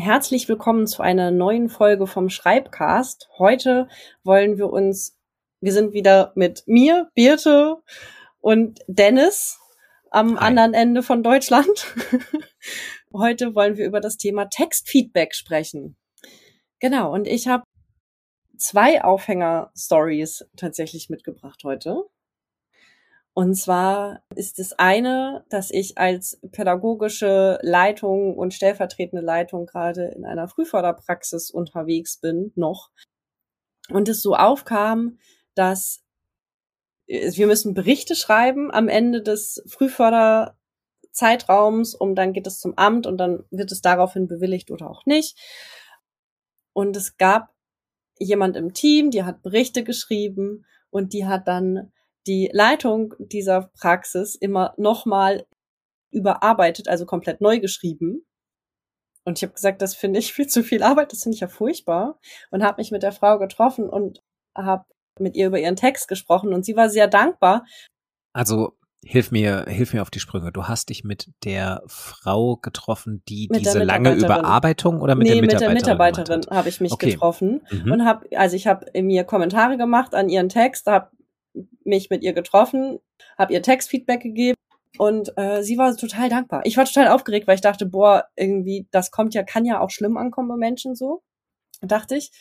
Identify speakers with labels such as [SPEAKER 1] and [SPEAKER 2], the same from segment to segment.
[SPEAKER 1] herzlich willkommen zu einer neuen Folge vom Schreibcast. Heute wollen wir uns, wir sind wieder mit mir, Birte und Dennis am Hi. anderen Ende von Deutschland. Heute wollen wir über das Thema Textfeedback sprechen. Genau, und ich habe zwei Aufhänger-Stories tatsächlich mitgebracht heute. Und zwar ist das eine, dass ich als pädagogische Leitung und stellvertretende Leitung gerade in einer Frühförderpraxis unterwegs bin, noch. Und es so aufkam, dass wir müssen Berichte schreiben am Ende des Frühförderzeitraums und dann geht es zum Amt und dann wird es daraufhin bewilligt oder auch nicht. Und es gab jemand im Team, die hat Berichte geschrieben und die hat dann die Leitung dieser Praxis immer nochmal überarbeitet, also komplett neu geschrieben. Und ich habe gesagt, das finde ich viel zu viel Arbeit, das finde ich ja furchtbar. Und habe mich mit der Frau getroffen und habe mit ihr über ihren Text gesprochen und sie war sehr dankbar.
[SPEAKER 2] Also hilf mir, hilf mir auf die Sprünge. Du hast dich mit der Frau getroffen, die mit diese lange Überarbeitung oder mit nee, der Mitarbeiterin?
[SPEAKER 1] mit der Mitarbeiterin habe ich mich okay. getroffen mhm. und habe, also ich habe mir Kommentare gemacht an ihren Text, habe mich mit ihr getroffen, habe ihr Textfeedback gegeben und äh, sie war total dankbar. Ich war total aufgeregt, weil ich dachte, boah, irgendwie, das kommt ja, kann ja auch schlimm ankommen bei Menschen so, dachte ich.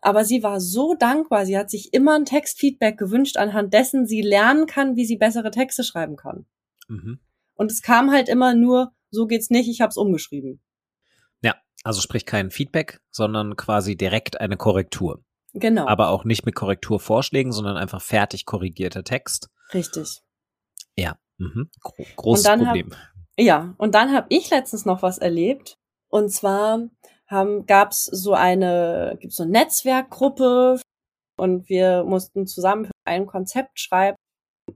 [SPEAKER 1] Aber sie war so dankbar. Sie hat sich immer ein Textfeedback gewünscht, anhand dessen sie lernen kann, wie sie bessere Texte schreiben kann. Mhm. Und es kam halt immer nur, so geht's nicht, ich hab's umgeschrieben.
[SPEAKER 2] Ja, also sprich kein Feedback, sondern quasi direkt eine Korrektur.
[SPEAKER 1] Genau.
[SPEAKER 2] Aber auch nicht mit Korrekturvorschlägen, sondern einfach fertig korrigierter Text.
[SPEAKER 1] Richtig.
[SPEAKER 2] Ja, mhm. Gro großes Problem.
[SPEAKER 1] Hab, ja, und dann habe ich letztens noch was erlebt. Und zwar haben, gab's so eine, gibt's so eine Netzwerkgruppe und wir mussten zusammen ein Konzept schreiben.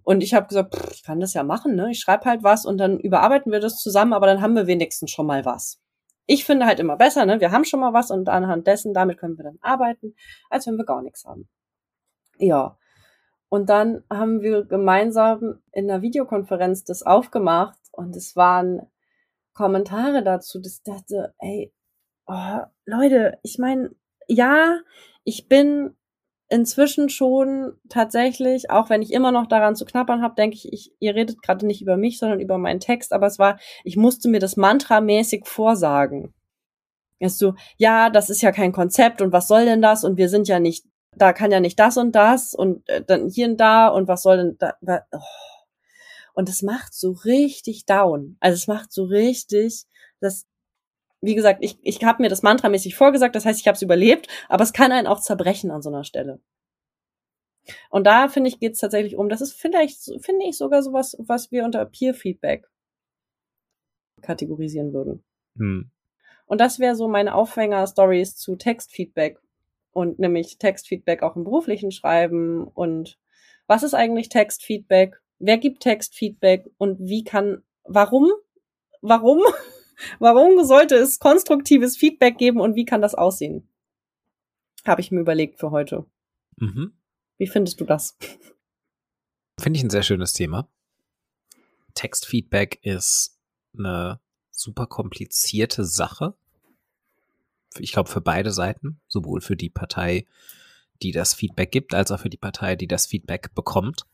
[SPEAKER 1] Und ich habe gesagt, pff, ich kann das ja machen, ne? Ich schreibe halt was und dann überarbeiten wir das zusammen, aber dann haben wir wenigstens schon mal was ich finde halt immer besser, ne? Wir haben schon mal was und anhand dessen, damit können wir dann arbeiten, als wenn wir gar nichts haben. Ja. Und dann haben wir gemeinsam in einer Videokonferenz das aufgemacht und es waren Kommentare dazu, dass dachte, ey, oh, Leute, ich meine, ja, ich bin inzwischen schon tatsächlich, auch wenn ich immer noch daran zu knappern habe, denke ich, ich, ihr redet gerade nicht über mich, sondern über meinen Text, aber es war, ich musste mir das mantramäßig vorsagen. Ist so, ja, das ist ja kein Konzept und was soll denn das und wir sind ja nicht, da kann ja nicht das und das und äh, dann hier und da und was soll denn da, oh. und es macht so richtig down. Also es macht so richtig, das wie gesagt, ich, ich habe mir das mantramäßig vorgesagt, das heißt, ich habe es überlebt, aber es kann einen auch zerbrechen an so einer Stelle. Und da finde ich, geht es tatsächlich um, das ist vielleicht, finde ich, sogar sowas, was wir unter Peer-Feedback kategorisieren würden. Hm. Und das wäre so meine Aufhänger-Stories zu Textfeedback und nämlich Textfeedback auch im beruflichen Schreiben und was ist eigentlich Textfeedback? Wer gibt Textfeedback und wie kann, warum, warum Warum sollte es konstruktives Feedback geben und wie kann das aussehen? Habe ich mir überlegt für heute. Mhm. Wie findest du das?
[SPEAKER 2] Finde ich ein sehr schönes Thema. Textfeedback ist eine super komplizierte Sache. Ich glaube, für beide Seiten, sowohl für die Partei, die das Feedback gibt, als auch für die Partei, die das Feedback bekommt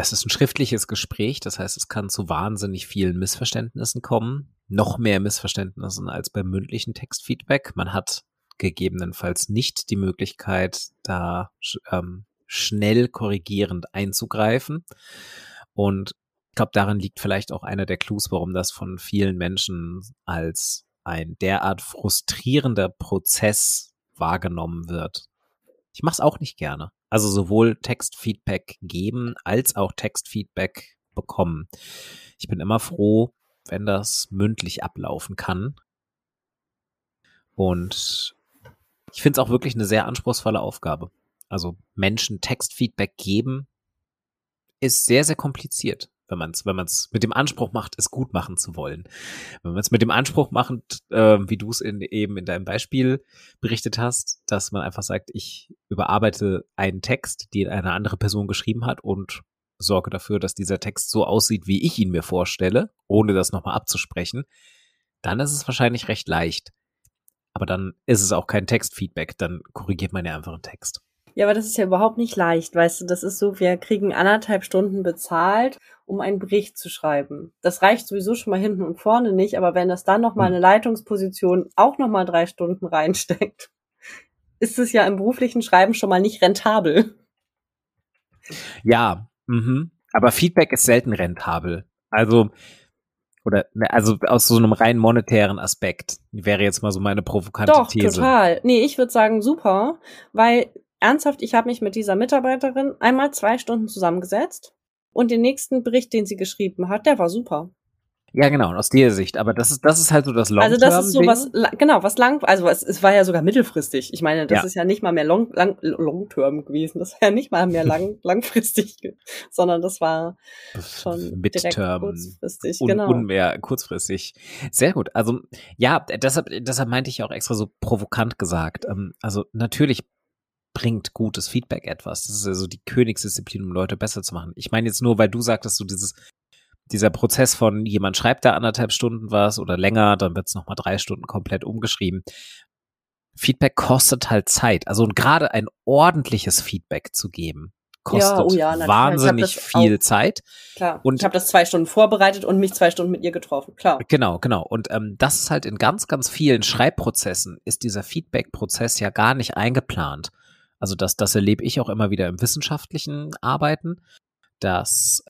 [SPEAKER 2] es ist ein schriftliches Gespräch, das heißt, es kann zu wahnsinnig vielen Missverständnissen kommen. Noch mehr Missverständnissen als beim mündlichen Textfeedback. Man hat gegebenenfalls nicht die Möglichkeit, da ähm, schnell korrigierend einzugreifen. Und ich glaube, darin liegt vielleicht auch einer der Clues, warum das von vielen Menschen als ein derart frustrierender Prozess wahrgenommen wird. Ich mache es auch nicht gerne. Also sowohl Textfeedback geben als auch Textfeedback bekommen. Ich bin immer froh, wenn das mündlich ablaufen kann. Und ich finde es auch wirklich eine sehr anspruchsvolle Aufgabe. Also Menschen Textfeedback geben ist sehr, sehr kompliziert wenn man es wenn man's mit dem Anspruch macht, es gut machen zu wollen. Wenn man es mit dem Anspruch macht, äh, wie du es in, eben in deinem Beispiel berichtet hast, dass man einfach sagt, ich überarbeite einen Text, den eine andere Person geschrieben hat und sorge dafür, dass dieser Text so aussieht, wie ich ihn mir vorstelle, ohne das nochmal abzusprechen, dann ist es wahrscheinlich recht leicht. Aber dann ist es auch kein Textfeedback, dann korrigiert man ja einfach einen Text.
[SPEAKER 1] Ja, aber das ist ja überhaupt nicht leicht, weißt du, das ist so, wir kriegen anderthalb Stunden bezahlt, um einen Bericht zu schreiben. Das reicht sowieso schon mal hinten und vorne nicht, aber wenn das dann nochmal hm. eine Leitungsposition auch nochmal drei Stunden reinsteckt, ist es ja im beruflichen Schreiben schon mal nicht rentabel.
[SPEAKER 2] Ja, mhm. aber Feedback ist selten rentabel. Also, oder, ne, also aus so einem rein monetären Aspekt wäre jetzt mal so meine provokante
[SPEAKER 1] Doch,
[SPEAKER 2] These.
[SPEAKER 1] total. Nee, ich würde sagen super, weil ernsthaft, ich habe mich mit dieser Mitarbeiterin einmal zwei Stunden zusammengesetzt und den nächsten Bericht, den sie geschrieben hat, der war super.
[SPEAKER 2] Ja, genau, aus der Sicht. Aber das ist, das ist halt so das long
[SPEAKER 1] Also das ist so was, genau, was lang, also es, es war ja sogar mittelfristig. Ich meine, das ja. ist ja nicht mal mehr long, lang, long term gewesen. Das war ja nicht mal mehr lang, langfristig, sondern das war schon
[SPEAKER 2] Midterm kurzfristig, un, genau. Und mehr kurzfristig. Sehr gut. Also, ja, deshalb, deshalb meinte ich auch extra so provokant gesagt. Ähm, also, natürlich bringt gutes Feedback etwas. Das ist also die Königsdisziplin, um Leute besser zu machen. Ich meine jetzt nur, weil du sagtest, du dieses dieser Prozess von jemand schreibt da anderthalb Stunden was oder länger, dann wird es nochmal drei Stunden komplett umgeschrieben. Feedback kostet halt Zeit. Also und gerade ein ordentliches Feedback zu geben, kostet ja, oh ja, wahnsinnig viel auch, Zeit.
[SPEAKER 1] Klar. Und ich habe das zwei Stunden vorbereitet und mich zwei Stunden mit ihr getroffen. Klar.
[SPEAKER 2] Genau, genau. Und ähm, das ist halt in ganz, ganz vielen Schreibprozessen ist dieser Feedback-Prozess ja gar nicht eingeplant. Also das, das erlebe ich auch immer wieder im wissenschaftlichen Arbeiten, dass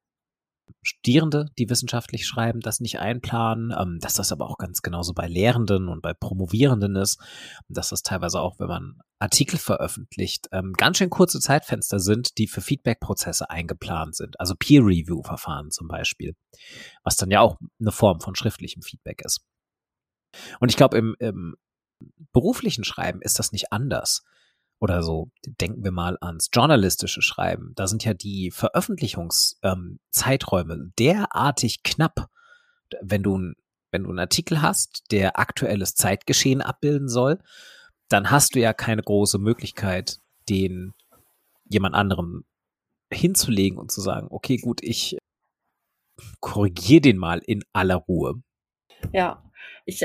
[SPEAKER 2] Studierende, die wissenschaftlich schreiben, das nicht einplanen, ähm, dass das aber auch ganz genauso bei Lehrenden und bei Promovierenden ist, dass das teilweise auch, wenn man Artikel veröffentlicht, ähm, ganz schön kurze Zeitfenster sind, die für Feedback-Prozesse eingeplant sind, also Peer-Review-Verfahren zum Beispiel, was dann ja auch eine Form von schriftlichem Feedback ist. Und ich glaube, im, im beruflichen Schreiben ist das nicht anders oder so, denken wir mal ans journalistische Schreiben. Da sind ja die Veröffentlichungszeiträume ähm, derartig knapp. Wenn du, wenn du einen Artikel hast, der aktuelles Zeitgeschehen abbilden soll, dann hast du ja keine große Möglichkeit, den jemand anderem hinzulegen und zu sagen, okay, gut, ich korrigiere den mal in aller Ruhe.
[SPEAKER 1] Ja, ich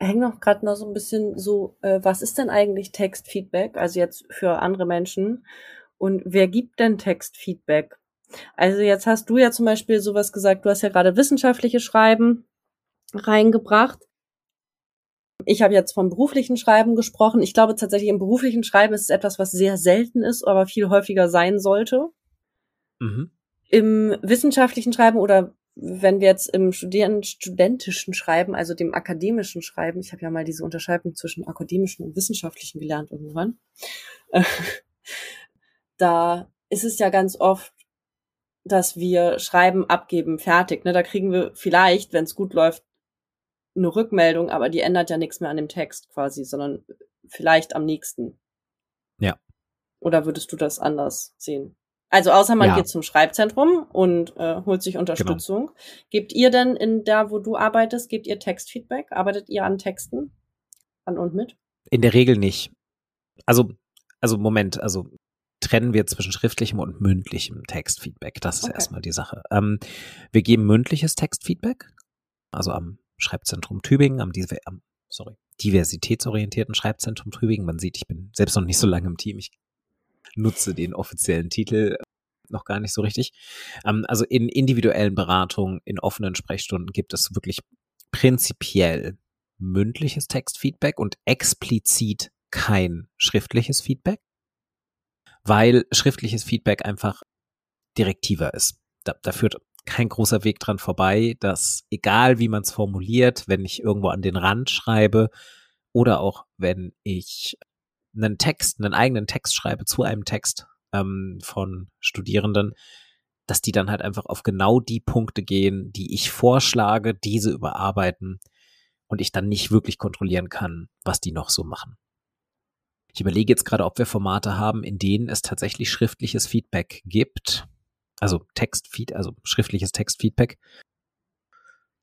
[SPEAKER 1] hänge noch gerade noch so ein bisschen so, äh, was ist denn eigentlich Textfeedback? Also jetzt für andere Menschen. Und wer gibt denn Textfeedback? Also jetzt hast du ja zum Beispiel sowas gesagt, du hast ja gerade wissenschaftliche Schreiben reingebracht. Ich habe jetzt vom beruflichen Schreiben gesprochen. Ich glaube tatsächlich, im beruflichen Schreiben ist es etwas, was sehr selten ist, aber viel häufiger sein sollte. Mhm. Im wissenschaftlichen Schreiben oder wenn wir jetzt im Studieren, studentischen Schreiben, also dem akademischen Schreiben, ich habe ja mal diese Unterscheidung zwischen akademischen und wissenschaftlichen gelernt irgendwann, da ist es ja ganz oft, dass wir Schreiben abgeben, fertig. Ne? Da kriegen wir vielleicht, wenn es gut läuft, eine Rückmeldung, aber die ändert ja nichts mehr an dem Text quasi, sondern vielleicht am nächsten.
[SPEAKER 2] Ja.
[SPEAKER 1] Oder würdest du das anders sehen? Also außer man ja. geht zum Schreibzentrum und äh, holt sich Unterstützung. Genau. Gebt ihr denn in da, wo du arbeitest, gebt ihr Textfeedback? Arbeitet ihr an Texten? An und mit?
[SPEAKER 2] In der Regel nicht. Also, also Moment, also trennen wir zwischen schriftlichem und mündlichem Textfeedback. Das ist okay. erstmal die Sache. Ähm, wir geben mündliches Textfeedback, also am Schreibzentrum Tübingen, am, am sorry, diversitätsorientierten Schreibzentrum Tübingen. Man sieht, ich bin selbst noch nicht so lange im Team. Ich nutze den offiziellen Titel noch gar nicht so richtig. Ähm, also in individuellen Beratungen, in offenen Sprechstunden gibt es wirklich prinzipiell mündliches Textfeedback und explizit kein schriftliches Feedback, weil schriftliches Feedback einfach direktiver ist. Da, da führt kein großer Weg dran vorbei, dass egal wie man es formuliert, wenn ich irgendwo an den Rand schreibe oder auch wenn ich einen Text, einen eigenen Text schreibe zu einem Text ähm, von Studierenden, dass die dann halt einfach auf genau die Punkte gehen, die ich vorschlage, diese überarbeiten und ich dann nicht wirklich kontrollieren kann, was die noch so machen. Ich überlege jetzt gerade, ob wir Formate haben, in denen es tatsächlich schriftliches Feedback gibt. Also Textfeed, also schriftliches Textfeedback.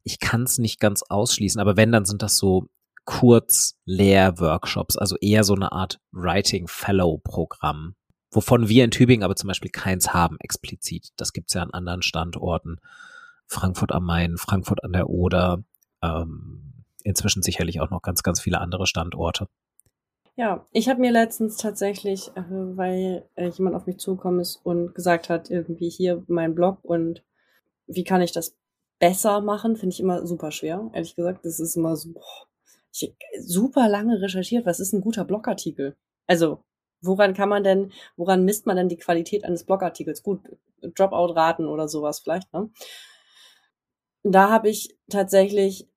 [SPEAKER 2] Ich kann es nicht ganz ausschließen, aber wenn, dann sind das so Kurz-Lehr-Workshops, also eher so eine Art Writing-Fellow-Programm, wovon wir in Tübingen aber zum Beispiel keins haben explizit. Das gibt's ja an anderen Standorten. Frankfurt am Main, Frankfurt an der Oder, ähm, inzwischen sicherlich auch noch ganz, ganz viele andere Standorte.
[SPEAKER 1] Ja, ich habe mir letztens tatsächlich, äh, weil äh, jemand auf mich zugekommen ist und gesagt hat, irgendwie hier mein Blog und wie kann ich das besser machen, finde ich immer super schwer, ehrlich gesagt. Das ist immer so, boah, ich super lange recherchiert, was ist ein guter Blogartikel? Also, woran kann man denn, woran misst man denn die Qualität eines Blogartikels? Gut, Dropout-Raten oder sowas vielleicht, ne? Da habe ich tatsächlich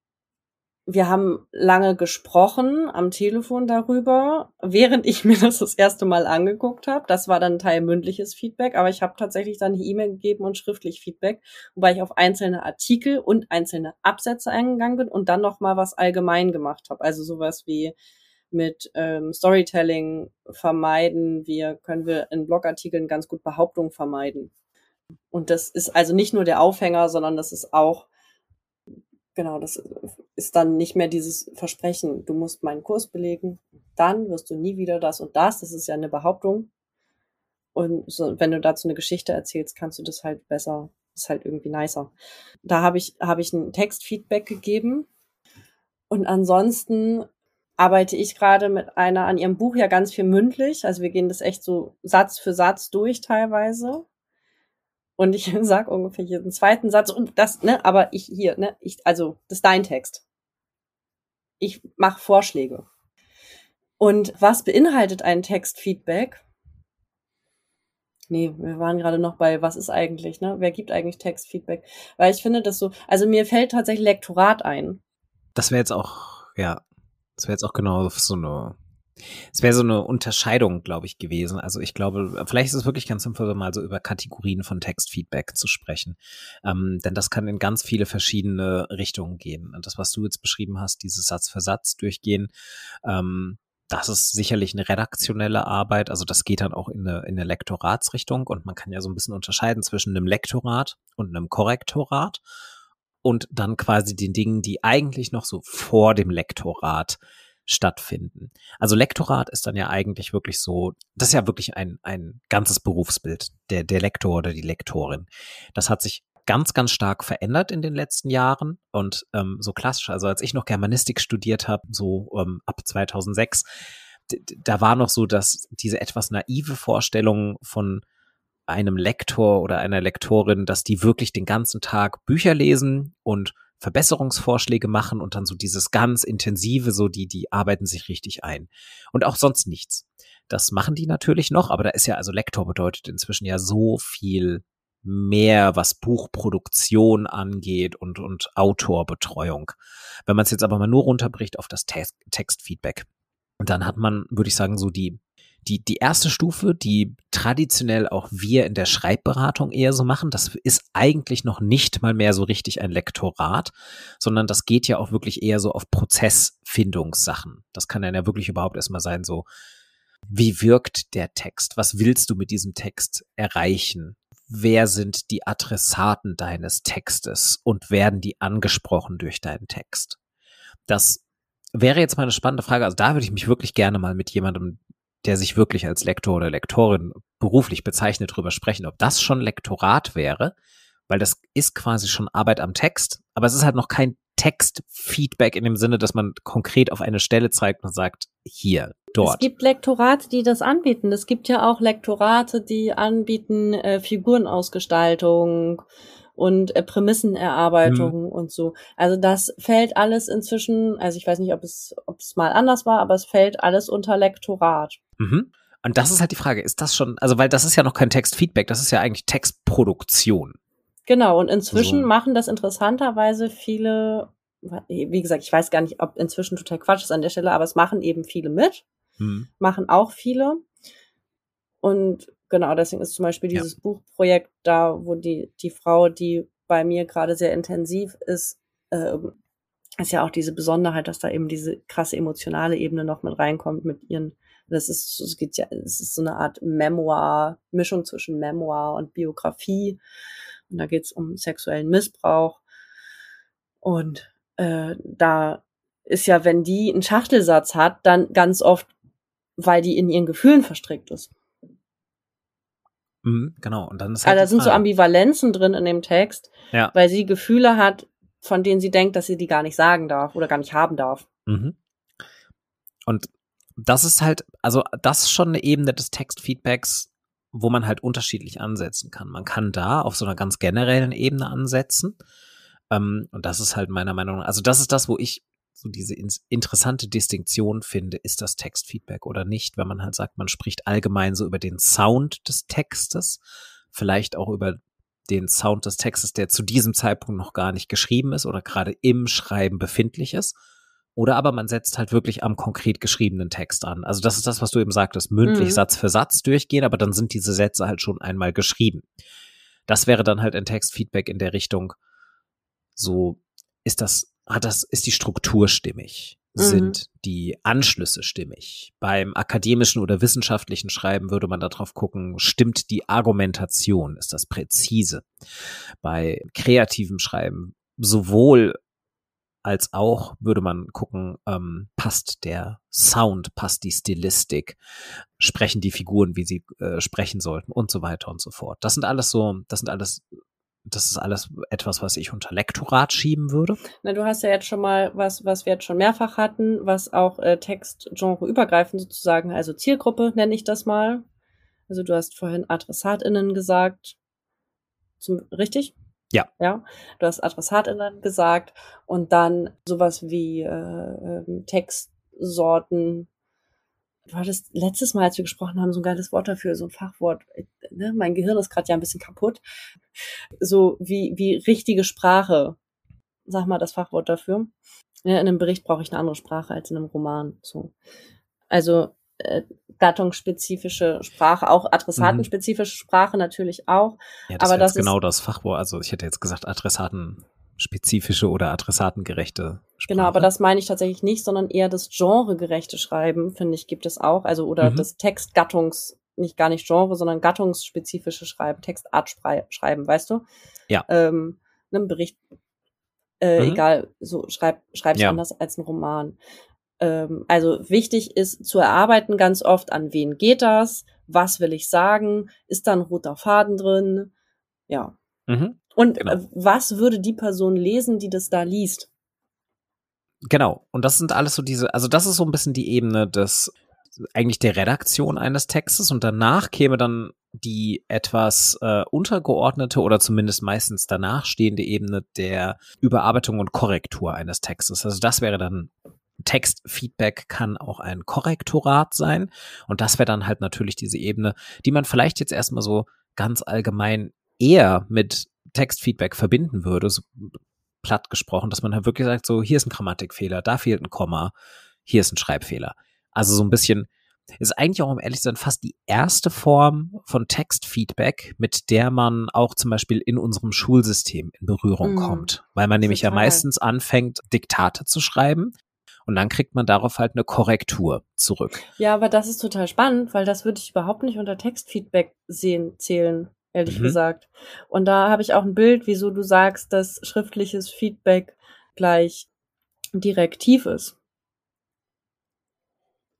[SPEAKER 1] wir haben lange gesprochen am Telefon darüber, während ich mir das das erste Mal angeguckt habe. Das war dann Teil mündliches Feedback, aber ich habe tatsächlich dann die E-Mail gegeben und schriftlich Feedback, wobei ich auf einzelne Artikel und einzelne Absätze eingegangen bin und dann noch mal was allgemein gemacht habe. Also sowas wie mit ähm, Storytelling vermeiden, wir können wir in Blogartikeln ganz gut Behauptungen vermeiden. Und das ist also nicht nur der Aufhänger, sondern das ist auch genau, das ist dann nicht mehr dieses Versprechen, du musst meinen Kurs belegen, dann wirst du nie wieder das und das. Das ist ja eine Behauptung. Und so, wenn du dazu eine Geschichte erzählst, kannst du das halt besser, ist halt irgendwie nicer. Da habe ich, habe ich ein Textfeedback gegeben. Und ansonsten arbeite ich gerade mit einer an ihrem Buch ja ganz viel mündlich. Also wir gehen das echt so Satz für Satz durch teilweise. Und ich sag ungefähr jeden zweiten Satz und das, ne, aber ich hier, ne, ich, also, das ist dein Text. Ich mache Vorschläge. Und was beinhaltet ein Textfeedback? Nee, wir waren gerade noch bei, was ist eigentlich, ne? Wer gibt eigentlich Textfeedback? Weil ich finde das so, also mir fällt tatsächlich Lektorat ein.
[SPEAKER 2] Das wäre jetzt auch, ja, das wäre jetzt auch genau so eine es wäre so eine Unterscheidung, glaube ich, gewesen. Also ich glaube, vielleicht ist es wirklich ganz sinnvoll, mal so über Kategorien von Textfeedback zu sprechen. Ähm, denn das kann in ganz viele verschiedene Richtungen gehen. Und das, was du jetzt beschrieben hast, dieses Satz für Satz durchgehen, ähm, das ist sicherlich eine redaktionelle Arbeit. Also das geht dann auch in eine, in eine Lektoratsrichtung. Und man kann ja so ein bisschen unterscheiden zwischen einem Lektorat und einem Korrektorat und dann quasi den Dingen, die eigentlich noch so vor dem Lektorat stattfinden. Also Lektorat ist dann ja eigentlich wirklich so, das ist ja wirklich ein, ein ganzes Berufsbild, der, der Lektor oder die Lektorin. Das hat sich ganz, ganz stark verändert in den letzten Jahren und ähm, so klassisch, also als ich noch Germanistik studiert habe, so ähm, ab 2006, da war noch so, dass diese etwas naive Vorstellung von einem Lektor oder einer Lektorin, dass die wirklich den ganzen Tag Bücher lesen und Verbesserungsvorschläge machen und dann so dieses ganz intensive, so die, die arbeiten sich richtig ein. Und auch sonst nichts. Das machen die natürlich noch, aber da ist ja, also Lektor bedeutet inzwischen ja so viel mehr, was Buchproduktion angeht und, und Autorbetreuung. Wenn man es jetzt aber mal nur runterbricht auf das Textfeedback, dann hat man, würde ich sagen, so die die, die erste Stufe, die traditionell auch wir in der Schreibberatung eher so machen, das ist eigentlich noch nicht mal mehr so richtig ein Lektorat, sondern das geht ja auch wirklich eher so auf Prozessfindungssachen. Das kann dann ja wirklich überhaupt erstmal sein, so, wie wirkt der Text? Was willst du mit diesem Text erreichen? Wer sind die Adressaten deines Textes und werden die angesprochen durch deinen Text? Das wäre jetzt mal eine spannende Frage. Also da würde ich mich wirklich gerne mal mit jemandem der sich wirklich als Lektor oder Lektorin beruflich bezeichnet, drüber sprechen, ob das schon Lektorat wäre, weil das ist quasi schon Arbeit am Text, aber es ist halt noch kein Textfeedback in dem Sinne, dass man konkret auf eine Stelle zeigt und sagt, hier, dort.
[SPEAKER 1] Es gibt Lektorate, die das anbieten. Es gibt ja auch Lektorate, die anbieten äh, Figurenausgestaltung und äh, Prämissenerarbeitung mhm. und so. Also das fällt alles inzwischen, also ich weiß nicht, ob es, ob es mal anders war, aber es fällt alles unter Lektorat.
[SPEAKER 2] Mhm. Und das ist halt die Frage, ist das schon, also weil das ist ja noch kein Textfeedback, das ist ja eigentlich Textproduktion.
[SPEAKER 1] Genau, und inzwischen so. machen das interessanterweise viele, wie gesagt, ich weiß gar nicht, ob inzwischen total Quatsch ist an der Stelle, aber es machen eben viele mit, mhm. machen auch viele. Und genau, deswegen ist zum Beispiel dieses ja. Buchprojekt da, wo die, die Frau, die bei mir gerade sehr intensiv ist, ähm, ist ja auch diese Besonderheit, dass da eben diese krasse emotionale Ebene noch mit reinkommt mit ihren, das ist, es geht ja, es ist so eine Art Memoir, Mischung zwischen Memoir und Biografie. Und da geht es um sexuellen Missbrauch. Und äh, da ist ja, wenn die einen Schachtelsatz hat, dann ganz oft, weil die in ihren Gefühlen verstrickt ist.
[SPEAKER 2] Mhm, genau. Und dann ist
[SPEAKER 1] halt also da sind so Ambivalenzen drin in dem Text, ja. weil sie Gefühle hat, von denen sie denkt, dass sie die gar nicht sagen darf oder gar nicht haben darf.
[SPEAKER 2] Mhm. Und das ist halt, also das ist schon eine Ebene des Textfeedbacks, wo man halt unterschiedlich ansetzen kann. Man kann da auf so einer ganz generellen Ebene ansetzen. Ähm, und das ist halt meiner Meinung nach, also das ist das, wo ich so diese interessante Distinktion finde, ist das Textfeedback oder nicht, wenn man halt sagt, man spricht allgemein so über den Sound des Textes, vielleicht auch über den Sound des Textes, der zu diesem Zeitpunkt noch gar nicht geschrieben ist oder gerade im Schreiben befindlich ist. Oder aber man setzt halt wirklich am konkret geschriebenen Text an. Also das ist das, was du eben sagtest, mündlich mhm. Satz für Satz durchgehen, aber dann sind diese Sätze halt schon einmal geschrieben. Das wäre dann halt ein Textfeedback in der Richtung, so ist das hat das, ist die Struktur stimmig? Mhm. Sind die Anschlüsse stimmig? Beim akademischen oder wissenschaftlichen Schreiben würde man darauf gucken, stimmt die Argumentation? Ist das präzise? Bei kreativem Schreiben sowohl als auch würde man gucken, ähm, passt der Sound, passt die Stilistik, sprechen die Figuren, wie sie äh, sprechen sollten und so weiter und so fort. Das sind alles so, das sind alles das ist alles etwas, was ich unter Lektorat schieben würde.
[SPEAKER 1] Na, du hast ja jetzt schon mal was, was wir jetzt schon mehrfach hatten, was auch äh, Textgenre übergreifend sozusagen, also Zielgruppe nenne ich das mal. Also du hast vorhin AdressatInnen gesagt. Zum, richtig?
[SPEAKER 2] Ja.
[SPEAKER 1] Ja. Du hast AdressatInnen gesagt und dann sowas wie äh, ähm, Textsorten, du hattest letztes Mal, als wir gesprochen haben, so ein geiles Wort dafür, so ein Fachwort. Ne? Mein Gehirn ist gerade ja ein bisschen kaputt. So wie, wie richtige Sprache. Sag mal das Fachwort dafür. Ja, in einem Bericht brauche ich eine andere Sprache als in einem Roman. So. Also äh, gattungsspezifische Sprache, auch adressatenspezifische Sprache natürlich auch.
[SPEAKER 2] Ja, das aber das ist genau das Fachwort. Also ich hätte jetzt gesagt Adressaten spezifische oder adressatengerechte
[SPEAKER 1] Sprache. Genau, aber das meine ich tatsächlich nicht, sondern eher das genregerechte Schreiben, finde ich, gibt es auch. Also, oder mhm. das Textgattungs, nicht gar nicht Genre, sondern gattungsspezifische Schreiben, Textart schreiben, weißt du?
[SPEAKER 2] Ja.
[SPEAKER 1] Ähm, einem Bericht, äh, mhm. egal, so schreib, schreib's ja. anders als ein Roman. Ähm, also wichtig ist zu erarbeiten ganz oft, an wen geht das, was will ich sagen, ist da ein roter Faden drin, ja.
[SPEAKER 2] Mhm.
[SPEAKER 1] Und genau. Äh, was würde die Person lesen, die das da liest?
[SPEAKER 2] Genau. Und das sind alles so diese, also das ist so ein bisschen die Ebene des, eigentlich der Redaktion eines Textes und danach käme dann die etwas äh, untergeordnete oder zumindest meistens danach stehende Ebene der Überarbeitung und Korrektur eines Textes. Also das wäre dann Textfeedback kann auch ein Korrektorat sein und das wäre dann halt natürlich diese Ebene, die man vielleicht jetzt erstmal so ganz allgemein eher mit Textfeedback verbinden würde, so platt gesprochen, dass man halt wirklich sagt, so hier ist ein Grammatikfehler, da fehlt ein Komma, hier ist ein Schreibfehler. Also so ein bisschen ist eigentlich auch, um ehrlich zu sein, fast die erste Form von Textfeedback, mit der man auch zum Beispiel in unserem Schulsystem in Berührung mm, kommt. Weil man nämlich total. ja meistens anfängt, Diktate zu schreiben. Und dann kriegt man darauf halt eine Korrektur zurück.
[SPEAKER 1] Ja, aber das ist total spannend, weil das würde ich überhaupt nicht unter Textfeedback sehen, zählen ehrlich mhm. gesagt. Und da habe ich auch ein Bild, wieso du sagst, dass schriftliches Feedback gleich direktiv ist.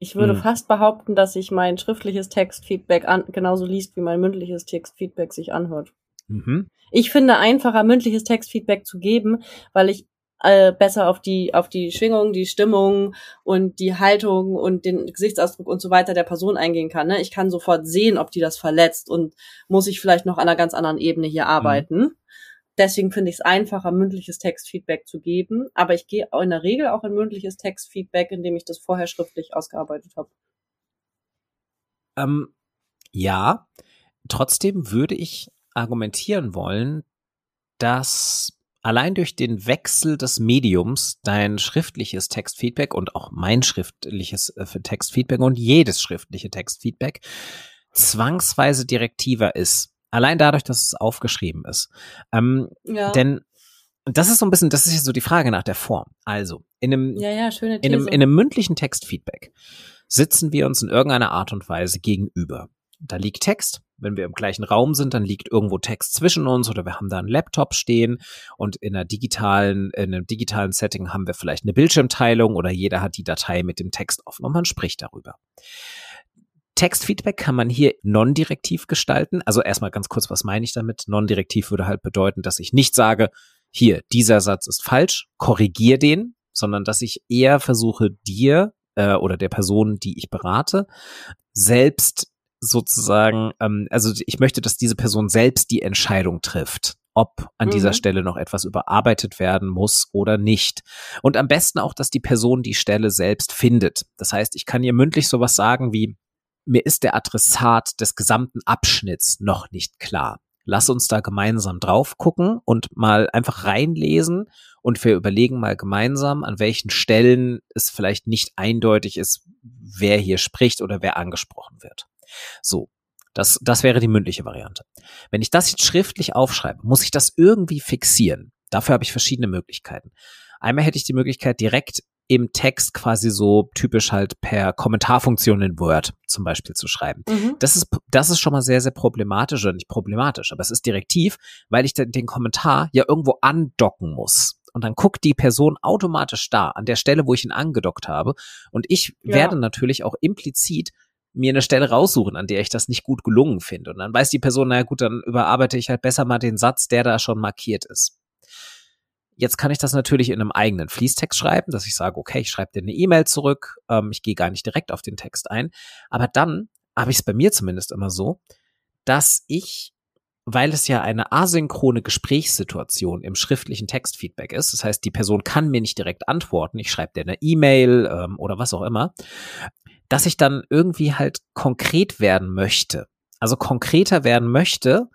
[SPEAKER 1] Ich würde mhm. fast behaupten, dass sich mein schriftliches Textfeedback genauso liest, wie mein mündliches Textfeedback sich anhört.
[SPEAKER 2] Mhm.
[SPEAKER 1] Ich finde einfacher, mündliches Textfeedback zu geben, weil ich äh, besser auf die auf die Schwingung, die Stimmung und die Haltung und den Gesichtsausdruck und so weiter der Person eingehen kann. Ne? Ich kann sofort sehen, ob die das verletzt und muss ich vielleicht noch an einer ganz anderen Ebene hier mhm. arbeiten. Mhm. Deswegen finde ich es einfacher, mündliches Textfeedback zu geben. Aber ich gehe in der Regel auch in mündliches Textfeedback, indem ich das vorher schriftlich ausgearbeitet habe.
[SPEAKER 2] Ähm, ja, trotzdem würde ich argumentieren wollen, dass allein durch den Wechsel des Mediums dein schriftliches Textfeedback und auch mein schriftliches äh, Textfeedback und jedes schriftliche Textfeedback zwangsweise direktiver ist. Allein dadurch, dass es aufgeschrieben ist. Ähm, ja. Denn das ist so ein bisschen, das ist so die Frage nach der Form. Also, in einem,
[SPEAKER 1] ja, ja, in
[SPEAKER 2] einem, in einem mündlichen Textfeedback sitzen wir uns in irgendeiner Art und Weise gegenüber. Da liegt Text, wenn wir im gleichen Raum sind, dann liegt irgendwo Text zwischen uns oder wir haben da einen Laptop stehen und in einer digitalen, in einem digitalen Setting haben wir vielleicht eine Bildschirmteilung oder jeder hat die Datei mit dem Text offen und man spricht darüber. Textfeedback kann man hier non-direktiv gestalten. Also erstmal ganz kurz, was meine ich damit? Non-direktiv würde halt bedeuten, dass ich nicht sage, hier, dieser Satz ist falsch, korrigier den, sondern dass ich eher versuche, dir äh, oder der Person, die ich berate, selbst sozusagen, ähm, also ich möchte, dass diese Person selbst die Entscheidung trifft, ob an mhm. dieser Stelle noch etwas überarbeitet werden muss oder nicht. Und am besten auch, dass die Person die Stelle selbst findet. Das heißt, ich kann ihr mündlich sowas sagen wie, mir ist der Adressat des gesamten Abschnitts noch nicht klar. Lass uns da gemeinsam drauf gucken und mal einfach reinlesen und wir überlegen mal gemeinsam, an welchen Stellen es vielleicht nicht eindeutig ist, wer hier spricht oder wer angesprochen wird. So. Das, das wäre die mündliche Variante. Wenn ich das jetzt schriftlich aufschreibe, muss ich das irgendwie fixieren. Dafür habe ich verschiedene Möglichkeiten. Einmal hätte ich die Möglichkeit, direkt im Text quasi so typisch halt per Kommentarfunktion in Word zum Beispiel zu schreiben. Mhm. Das ist, das ist schon mal sehr, sehr problematisch oder nicht problematisch, aber es ist direktiv, weil ich den Kommentar ja irgendwo andocken muss. Und dann guckt die Person automatisch da, an der Stelle, wo ich ihn angedockt habe. Und ich ja. werde natürlich auch implizit mir eine Stelle raussuchen, an der ich das nicht gut gelungen finde. Und dann weiß die Person, naja gut, dann überarbeite ich halt besser mal den Satz, der da schon markiert ist. Jetzt kann ich das natürlich in einem eigenen Fließtext schreiben, dass ich sage, okay, ich schreibe dir eine E-Mail zurück, ähm, ich gehe gar nicht direkt auf den Text ein. Aber dann habe ich es bei mir zumindest immer so, dass ich, weil es ja eine asynchrone Gesprächssituation im schriftlichen Textfeedback ist, das heißt, die Person kann mir nicht direkt antworten, ich schreibe dir eine E-Mail ähm, oder was auch immer, dass ich dann irgendwie halt konkret werden möchte. Also konkreter werden möchte,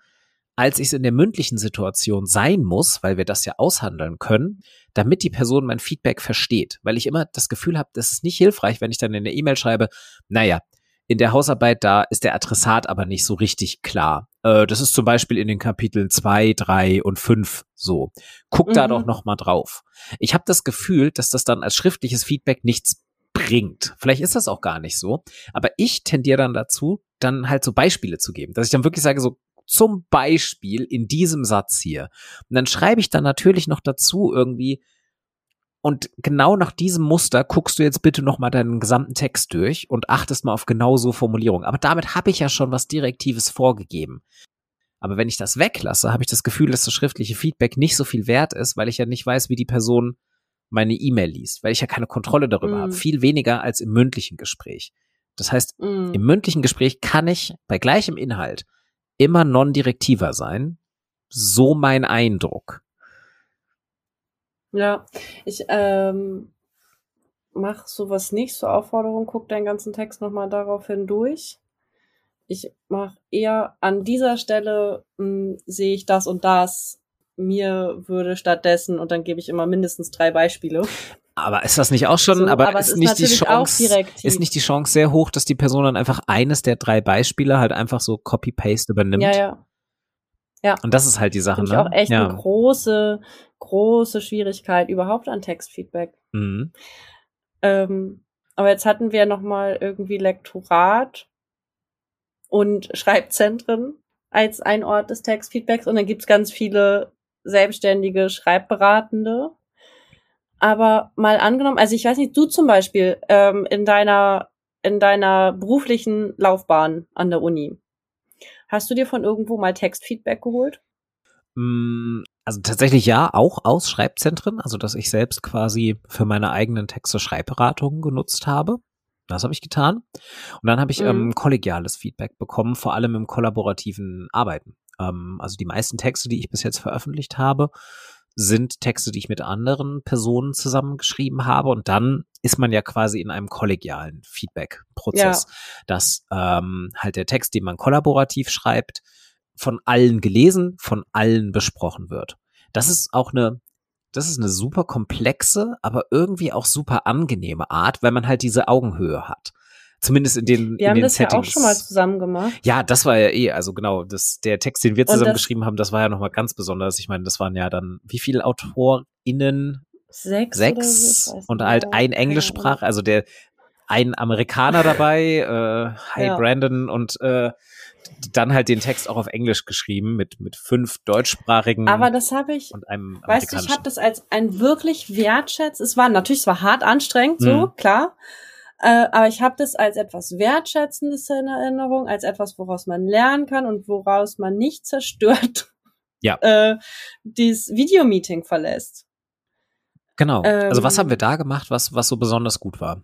[SPEAKER 2] als ich es in der mündlichen Situation sein muss, weil wir das ja aushandeln können, damit die Person mein Feedback versteht. Weil ich immer das Gefühl habe, das ist nicht hilfreich, wenn ich dann in der E-Mail schreibe, naja, in der Hausarbeit da ist der Adressat aber nicht so richtig klar. Äh, das ist zum Beispiel in den Kapiteln zwei, drei und fünf so. Guck mhm. da doch noch mal drauf. Ich habe das Gefühl, dass das dann als schriftliches Feedback nichts bringt. Vielleicht ist das auch gar nicht so, aber ich tendiere dann dazu, dann halt so Beispiele zu geben, dass ich dann wirklich sage so, zum Beispiel in diesem Satz hier. Und dann schreibe ich dann natürlich noch dazu irgendwie, und genau nach diesem Muster guckst du jetzt bitte nochmal deinen gesamten Text durch und achtest mal auf genau so Formulierungen. Aber damit habe ich ja schon was Direktives vorgegeben. Aber wenn ich das weglasse, habe ich das Gefühl, dass das schriftliche Feedback nicht so viel wert ist, weil ich ja nicht weiß, wie die Person meine E-Mail liest, weil ich ja keine Kontrolle darüber mm. habe. Viel weniger als im mündlichen Gespräch. Das heißt, mm. im mündlichen Gespräch kann ich bei gleichem Inhalt immer non-direktiver sein. So mein Eindruck.
[SPEAKER 1] Ja, ich ähm, mach sowas nicht, so Aufforderung, guck deinen ganzen Text nochmal daraufhin durch. Ich mach eher an dieser Stelle hm, sehe ich das und das. Mir würde stattdessen, und dann gebe ich immer mindestens drei Beispiele.
[SPEAKER 2] Aber ist das nicht auch schon, so, aber, aber ist, ist nicht die Chance, ist nicht die Chance sehr hoch, dass die Person dann einfach eines der drei Beispiele halt einfach so Copy-Paste übernimmt?
[SPEAKER 1] Ja, ja. Ja.
[SPEAKER 2] Und das ist halt die Sache,
[SPEAKER 1] ne? auch echt ja. eine große, große Schwierigkeit überhaupt an Textfeedback. Mhm. Ähm, aber jetzt hatten wir noch mal irgendwie Lektorat und Schreibzentren als ein Ort des Textfeedbacks und dann gibt's ganz viele selbstständige Schreibberatende aber mal angenommen, also ich weiß nicht, du zum Beispiel ähm, in deiner in deiner beruflichen Laufbahn an der Uni, hast du dir von irgendwo mal Textfeedback geholt?
[SPEAKER 2] Mm, also tatsächlich ja, auch aus Schreibzentren, also dass ich selbst quasi für meine eigenen Texte Schreibberatungen genutzt habe. Das habe ich getan. Und dann habe ich mhm. ähm, kollegiales Feedback bekommen, vor allem im kollaborativen Arbeiten. Ähm, also die meisten Texte, die ich bis jetzt veröffentlicht habe, sind Texte, die ich mit anderen Personen zusammengeschrieben habe. Und dann ist man ja quasi in einem kollegialen Feedback-Prozess, ja. dass ähm, halt der Text, den man kollaborativ schreibt, von allen gelesen, von allen besprochen wird. Das ist auch eine, das ist eine super komplexe, aber irgendwie auch super angenehme Art, weil man halt diese Augenhöhe hat. Zumindest in den
[SPEAKER 1] Wir in haben
[SPEAKER 2] den
[SPEAKER 1] das
[SPEAKER 2] Settings.
[SPEAKER 1] ja auch schon mal zusammen gemacht.
[SPEAKER 2] Ja, das war ja eh, also genau, das, der Text, den wir zusammen geschrieben haben, das war ja nochmal ganz besonders. Ich meine, das waren ja dann, wie viele AutorInnen?
[SPEAKER 1] Sechs.
[SPEAKER 2] Sechs. So, und halt ein Englischsprach, also der, ein Amerikaner dabei, äh, Hi ja. Brandon und äh, dann halt den Text auch auf Englisch geschrieben mit mit fünf deutschsprachigen.
[SPEAKER 1] Aber das habe ich.
[SPEAKER 2] Und einem
[SPEAKER 1] weißt du, ich habe das als ein wirklich wertschätzt. Es war natürlich, es war hart anstrengend, so mhm. klar. Äh, aber ich habe das als etwas Wertschätzendes in Erinnerung, als etwas, woraus man lernen kann und woraus man nicht zerstört
[SPEAKER 2] ja.
[SPEAKER 1] äh, dieses Videomeeting verlässt.
[SPEAKER 2] Genau. Ähm, also was haben wir
[SPEAKER 1] Ähm.
[SPEAKER 2] da gemacht, was, was so besonders gut war?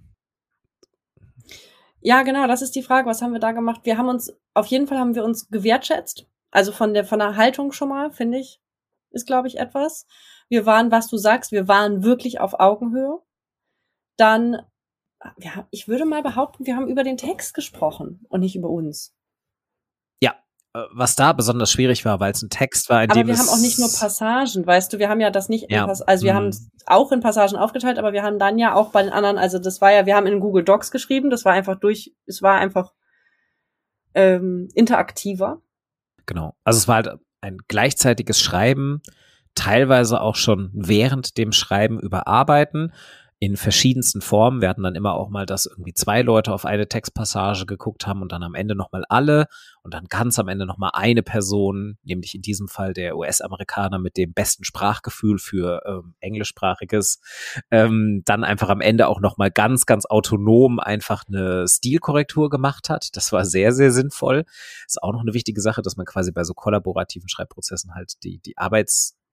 [SPEAKER 1] Ja, genau, das ist die Frage, was haben wir da gemacht? Wir haben uns, auf jeden Fall haben wir uns gewertschätzt. Also von der, von der Haltung schon mal, finde ich, ist, glaube ich, etwas. Wir waren, was du sagst, wir waren wirklich auf Augenhöhe. Dann, ja, ich würde mal behaupten, wir haben über den Text gesprochen und nicht über uns.
[SPEAKER 2] Äh, Was da besonders schwierig war, weil es ein Text war, in
[SPEAKER 1] Aber
[SPEAKER 2] dem
[SPEAKER 1] wir haben auch nicht nur Passagen, weißt du, wir haben ja das nicht, in
[SPEAKER 2] Ja.
[SPEAKER 1] Also wir
[SPEAKER 2] Mhm.
[SPEAKER 1] haben es auch in Passagen aufgeteilt, aber wir haben dann ja auch bei den anderen, also das war ja, wir haben in Google Docs geschrieben, das war einfach durch, es war einfach ähm, interaktiver.
[SPEAKER 2] Genau. Also es war halt ein gleichzeitiges Schreiben, teilweise auch schon während dem Schreiben überarbeiten in verschiedensten Formen. Wir hatten dann immer auch mal, dass irgendwie zwei Leute auf eine Textpassage geguckt haben und dann am Ende nochmal alle und dann ganz am Ende nochmal eine Person, nämlich in diesem Fall der US-Amerikaner mit dem besten Sprachgefühl für ähm, englischsprachiges, ähm, dann einfach am Ende auch nochmal ganz, ganz autonom einfach eine Stilkorrektur gemacht hat. Das war sehr, sehr sinnvoll. Ist auch noch eine wichtige Sache, dass man quasi bei so kollaborativen Schreibprozessen halt die, die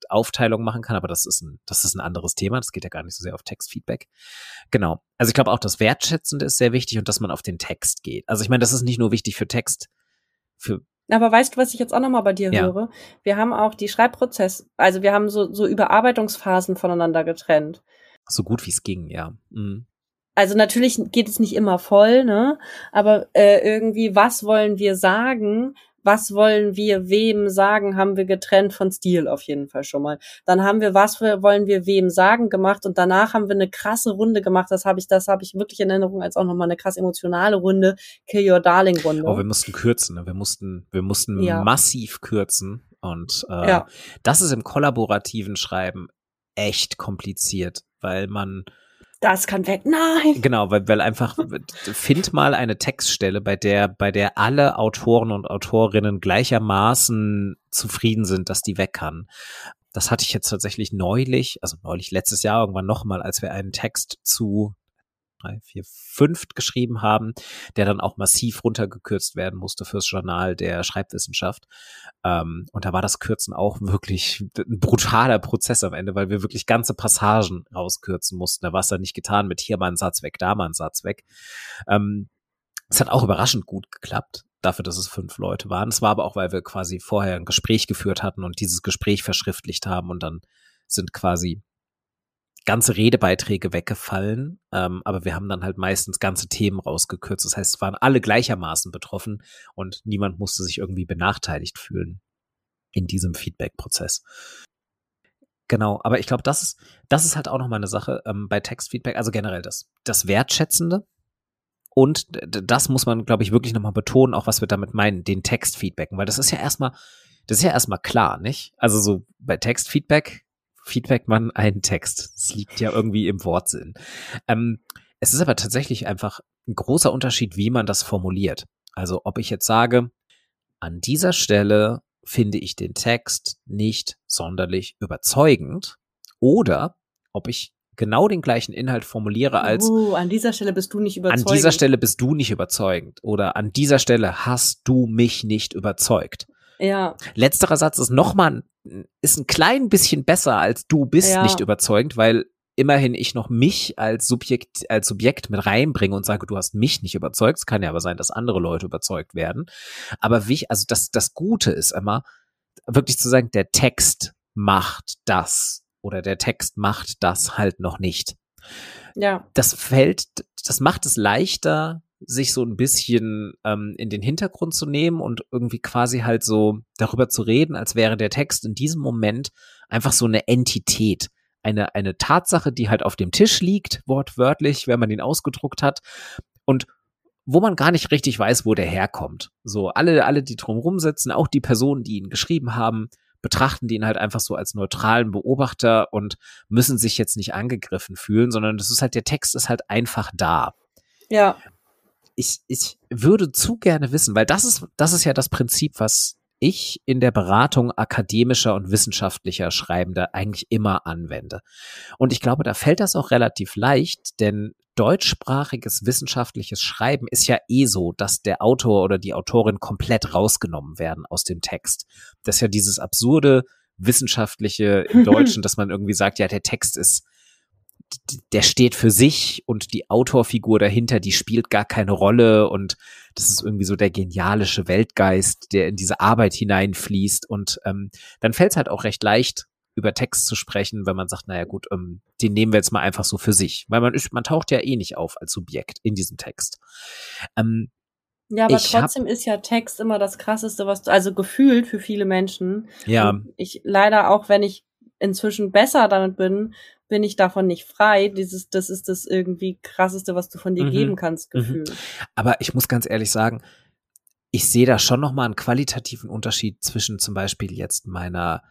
[SPEAKER 2] Arbeitsaufteilung machen kann, aber das ist ein, das ist ein anderes Thema. Das geht ja gar nicht so sehr auf Textfeedback. Genau. Also ich glaube auch, das Wertschätzende ist sehr wichtig und dass man auf den Text geht. Also ich meine, das ist nicht nur wichtig für Text, für
[SPEAKER 1] Aber weißt du, was ich jetzt auch nochmal bei dir
[SPEAKER 2] Ja.
[SPEAKER 1] höre? Wir haben auch die Schreibprozess, also wir haben so, so Überarbeitungsphasen voneinander getrennt.
[SPEAKER 2] so gut wie es ging, ja. Mhm.
[SPEAKER 1] Also natürlich geht es nicht immer voll, ne? Aber äh, irgendwie, was wollen wir sagen? Was wollen wir wem sagen, haben wir getrennt von Stil auf jeden Fall schon mal. Dann haben wir, was wollen wir wem sagen gemacht und danach haben wir eine krasse Runde gemacht. Das habe ich, das habe ich wirklich in Erinnerung als auch nochmal eine krass emotionale Runde, Kill Your Darling Runde.
[SPEAKER 2] Oh, wir mussten kürzen, ne? wir mussten, wir mussten
[SPEAKER 1] Ja.
[SPEAKER 2] massiv kürzen und äh,
[SPEAKER 1] Ja.
[SPEAKER 2] das ist im kollaborativen Schreiben echt kompliziert, weil man
[SPEAKER 1] das kann weg. Nein.
[SPEAKER 2] Genau, weil, weil einfach, find mal eine Textstelle, bei der, bei der alle Autoren und Autorinnen gleichermaßen zufrieden sind, dass die weg kann. Das hatte ich jetzt tatsächlich neulich, also neulich letztes Jahr irgendwann nochmal, als wir einen Text zu drei, vier, fünf geschrieben haben, der dann auch massiv runtergekürzt werden musste fürs Journal der Schreibwissenschaft. Ähm, und da war das Kürzen auch wirklich ein brutaler Prozess am Ende, weil wir wirklich ganze Passagen rauskürzen mussten. Da war es dann nicht getan mit hier mal ein Satz weg, da mal ein Satz weg. Ähm, es hat auch überraschend gut geklappt, dafür, dass es fünf Leute waren. Es war aber auch, weil wir quasi vorher ein Gespräch geführt hatten und dieses Gespräch verschriftlicht haben und dann sind quasi ganze Redebeiträge weggefallen, ähm, aber wir haben dann halt meistens ganze Themen rausgekürzt. Das heißt, es waren alle gleichermaßen betroffen und niemand musste sich irgendwie benachteiligt fühlen in diesem Feedback-Prozess. Genau, aber ich glaube, das ist, das ist halt auch nochmal eine Sache ähm, bei Textfeedback, also generell das, das Wertschätzende. Und das muss man, glaube ich, wirklich nochmal betonen, auch was wir damit meinen, den Textfeedbacken, weil das ist ja erstmal, das ist ja erstmal klar, nicht? Also so bei Textfeedback feedbackt man einen Text. Das liegt ja irgendwie im Wortsinn. Ähm, es ist aber tatsächlich einfach ein großer Unterschied, wie man das formuliert. Also ob ich jetzt sage, an dieser Stelle finde ich den Text nicht sonderlich überzeugend oder ob ich genau den gleichen Inhalt formuliere als
[SPEAKER 1] uh, an dieser Stelle bist du nicht überzeugt.
[SPEAKER 2] an dieser Stelle bist du nicht überzeugend oder an dieser Stelle hast du mich nicht überzeugt.
[SPEAKER 1] Ja,
[SPEAKER 2] Letzterer Satz ist noch mal ein- ist ein klein bisschen besser als du bist
[SPEAKER 1] Ja.
[SPEAKER 2] nicht überzeugend, weil immerhin ich noch mich als Subjekt als Subjekt mit reinbringe und sage, du hast mich nicht überzeugt. Es kann ja aber sein, dass andere Leute überzeugt werden. Aber wie, also das das Gute ist immer wirklich zu sagen, der Text macht das oder der Text macht das halt noch nicht
[SPEAKER 1] ja,
[SPEAKER 2] das fällt, das macht es leichter, sich so ein bisschen ähm, in den Hintergrund zu nehmen und irgendwie quasi halt so darüber zu reden, als wäre der Text in diesem Moment einfach so eine Entität, eine, eine Tatsache, die halt auf dem Tisch liegt, wortwörtlich, wenn man ihn ausgedruckt hat und wo man gar nicht richtig weiß, wo der herkommt. So alle, alle, die drumherum sitzen, auch die Personen, die ihn geschrieben haben, betrachten den halt einfach so als neutralen Beobachter und müssen sich jetzt nicht angegriffen fühlen, sondern das ist halt, der Text ist halt einfach da.
[SPEAKER 1] ja,
[SPEAKER 2] Ich, ich würde zu gerne wissen, weil das ist, das ist ja das Prinzip, was ich in der Beratung akademischer und wissenschaftlicher Schreibender eigentlich immer anwende. Und ich glaube, da fällt das auch relativ leicht, denn deutschsprachiges wissenschaftliches Schreiben ist ja eh so, dass der Autor oder die Autorin komplett rausgenommen werden aus dem Text. Das ist ja dieses absurde wissenschaftliche im Deutschen, dass man irgendwie sagt, ja, der Text ist der steht für sich und die Autorfigur dahinter, die spielt gar keine Rolle und das ist irgendwie so der genialische Weltgeist, der in diese Arbeit hineinfließt und ähm, dann fällt es halt auch recht leicht, über Text zu sprechen, wenn man sagt, naja gut, ähm, den nehmen wir jetzt mal einfach so für sich, weil man ist, man taucht ja eh nicht auf als Subjekt in diesem Text.
[SPEAKER 1] Ähm, ja, aber trotzdem ist ja Text immer das krasseste, was du, also gefühlt für viele Menschen.
[SPEAKER 2] Ja.
[SPEAKER 1] Und ich leider auch, wenn ich inzwischen besser damit bin, bin ich davon nicht frei. Dieses, das ist das irgendwie krasseste, was du von dir mhm. geben kannst. Gefühl. Mhm.
[SPEAKER 2] Aber ich muss ganz ehrlich sagen, ich sehe da schon nochmal einen qualitativen Unterschied zwischen zum Beispiel jetzt meiner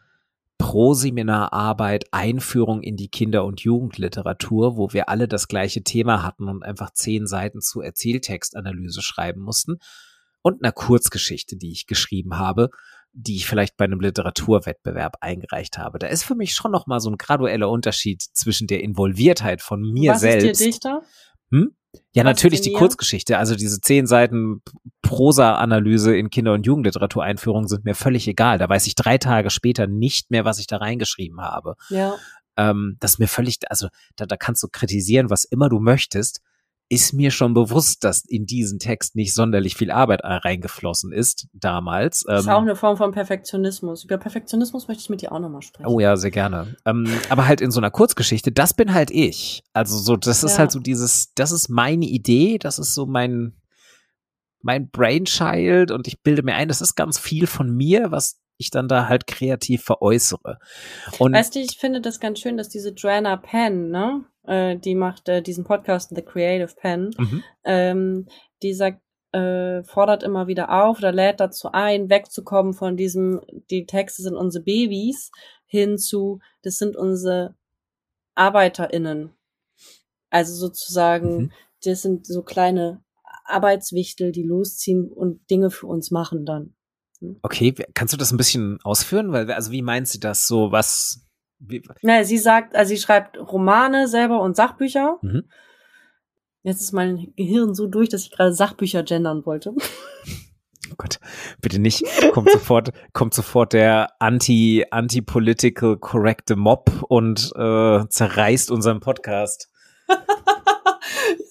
[SPEAKER 2] Pro-Seminararbeit Einführung in die Kinder- und Jugendliteratur, wo wir alle das gleiche Thema hatten und einfach zehn Seiten zu Erzähltextanalyse schreiben mussten und einer Kurzgeschichte, die ich geschrieben habe, die ich vielleicht bei einem Literaturwettbewerb eingereicht habe. Da ist für mich schon noch mal so ein gradueller Unterschied zwischen der Involviertheit von mir Was selbst. Ist dir Dichter? Hm? Ja, Was natürlich die Kurzgeschichte. Also diese zehn Seiten Prosa-Analyse in Kinder- und Jugendliteratureinführung sind mir völlig egal. Da weiß ich drei Tage später nicht mehr, was ich da reingeschrieben habe.
[SPEAKER 1] Ja.
[SPEAKER 2] Ähm, das ist mir völlig, also da, da kannst du kritisieren, was immer du möchtest ist mir schon bewusst, dass in diesen Text nicht sonderlich viel Arbeit reingeflossen ist damals.
[SPEAKER 1] Das ist ähm, auch eine Form von Perfektionismus. Über Perfektionismus möchte ich mit dir auch nochmal sprechen.
[SPEAKER 2] Oh ja, sehr gerne. Ähm, aber halt in so einer Kurzgeschichte, das bin halt ich. Also so, das ist ja. halt so dieses, das ist meine Idee, das ist so mein, mein Brainchild und ich bilde mir ein, das ist ganz viel von mir, was ich dann da halt kreativ veräußere.
[SPEAKER 1] Und weißt du, ich finde das ganz schön, dass diese Joanna Penn, ne, äh, die macht äh, diesen Podcast The Creative Pen, mhm. ähm, die sagt, äh, fordert immer wieder auf oder lädt dazu ein, wegzukommen von diesem, die Texte sind unsere Babys, hin zu, das sind unsere ArbeiterInnen. Also sozusagen, mhm. das sind so kleine Arbeitswichtel, die losziehen und Dinge für uns machen dann.
[SPEAKER 2] Hm? Okay, kannst du das ein bisschen ausführen? Weil, also wie meint sie das so? Was,
[SPEAKER 1] wie? Na, sie sagt, also sie schreibt Romane selber und Sachbücher. Mhm. Jetzt ist mein Gehirn so durch, dass ich gerade Sachbücher gendern wollte.
[SPEAKER 2] Oh Gott, bitte nicht. Kommt sofort, kommt sofort der anti, anti-political correcte Mob und äh, zerreißt unseren Podcast.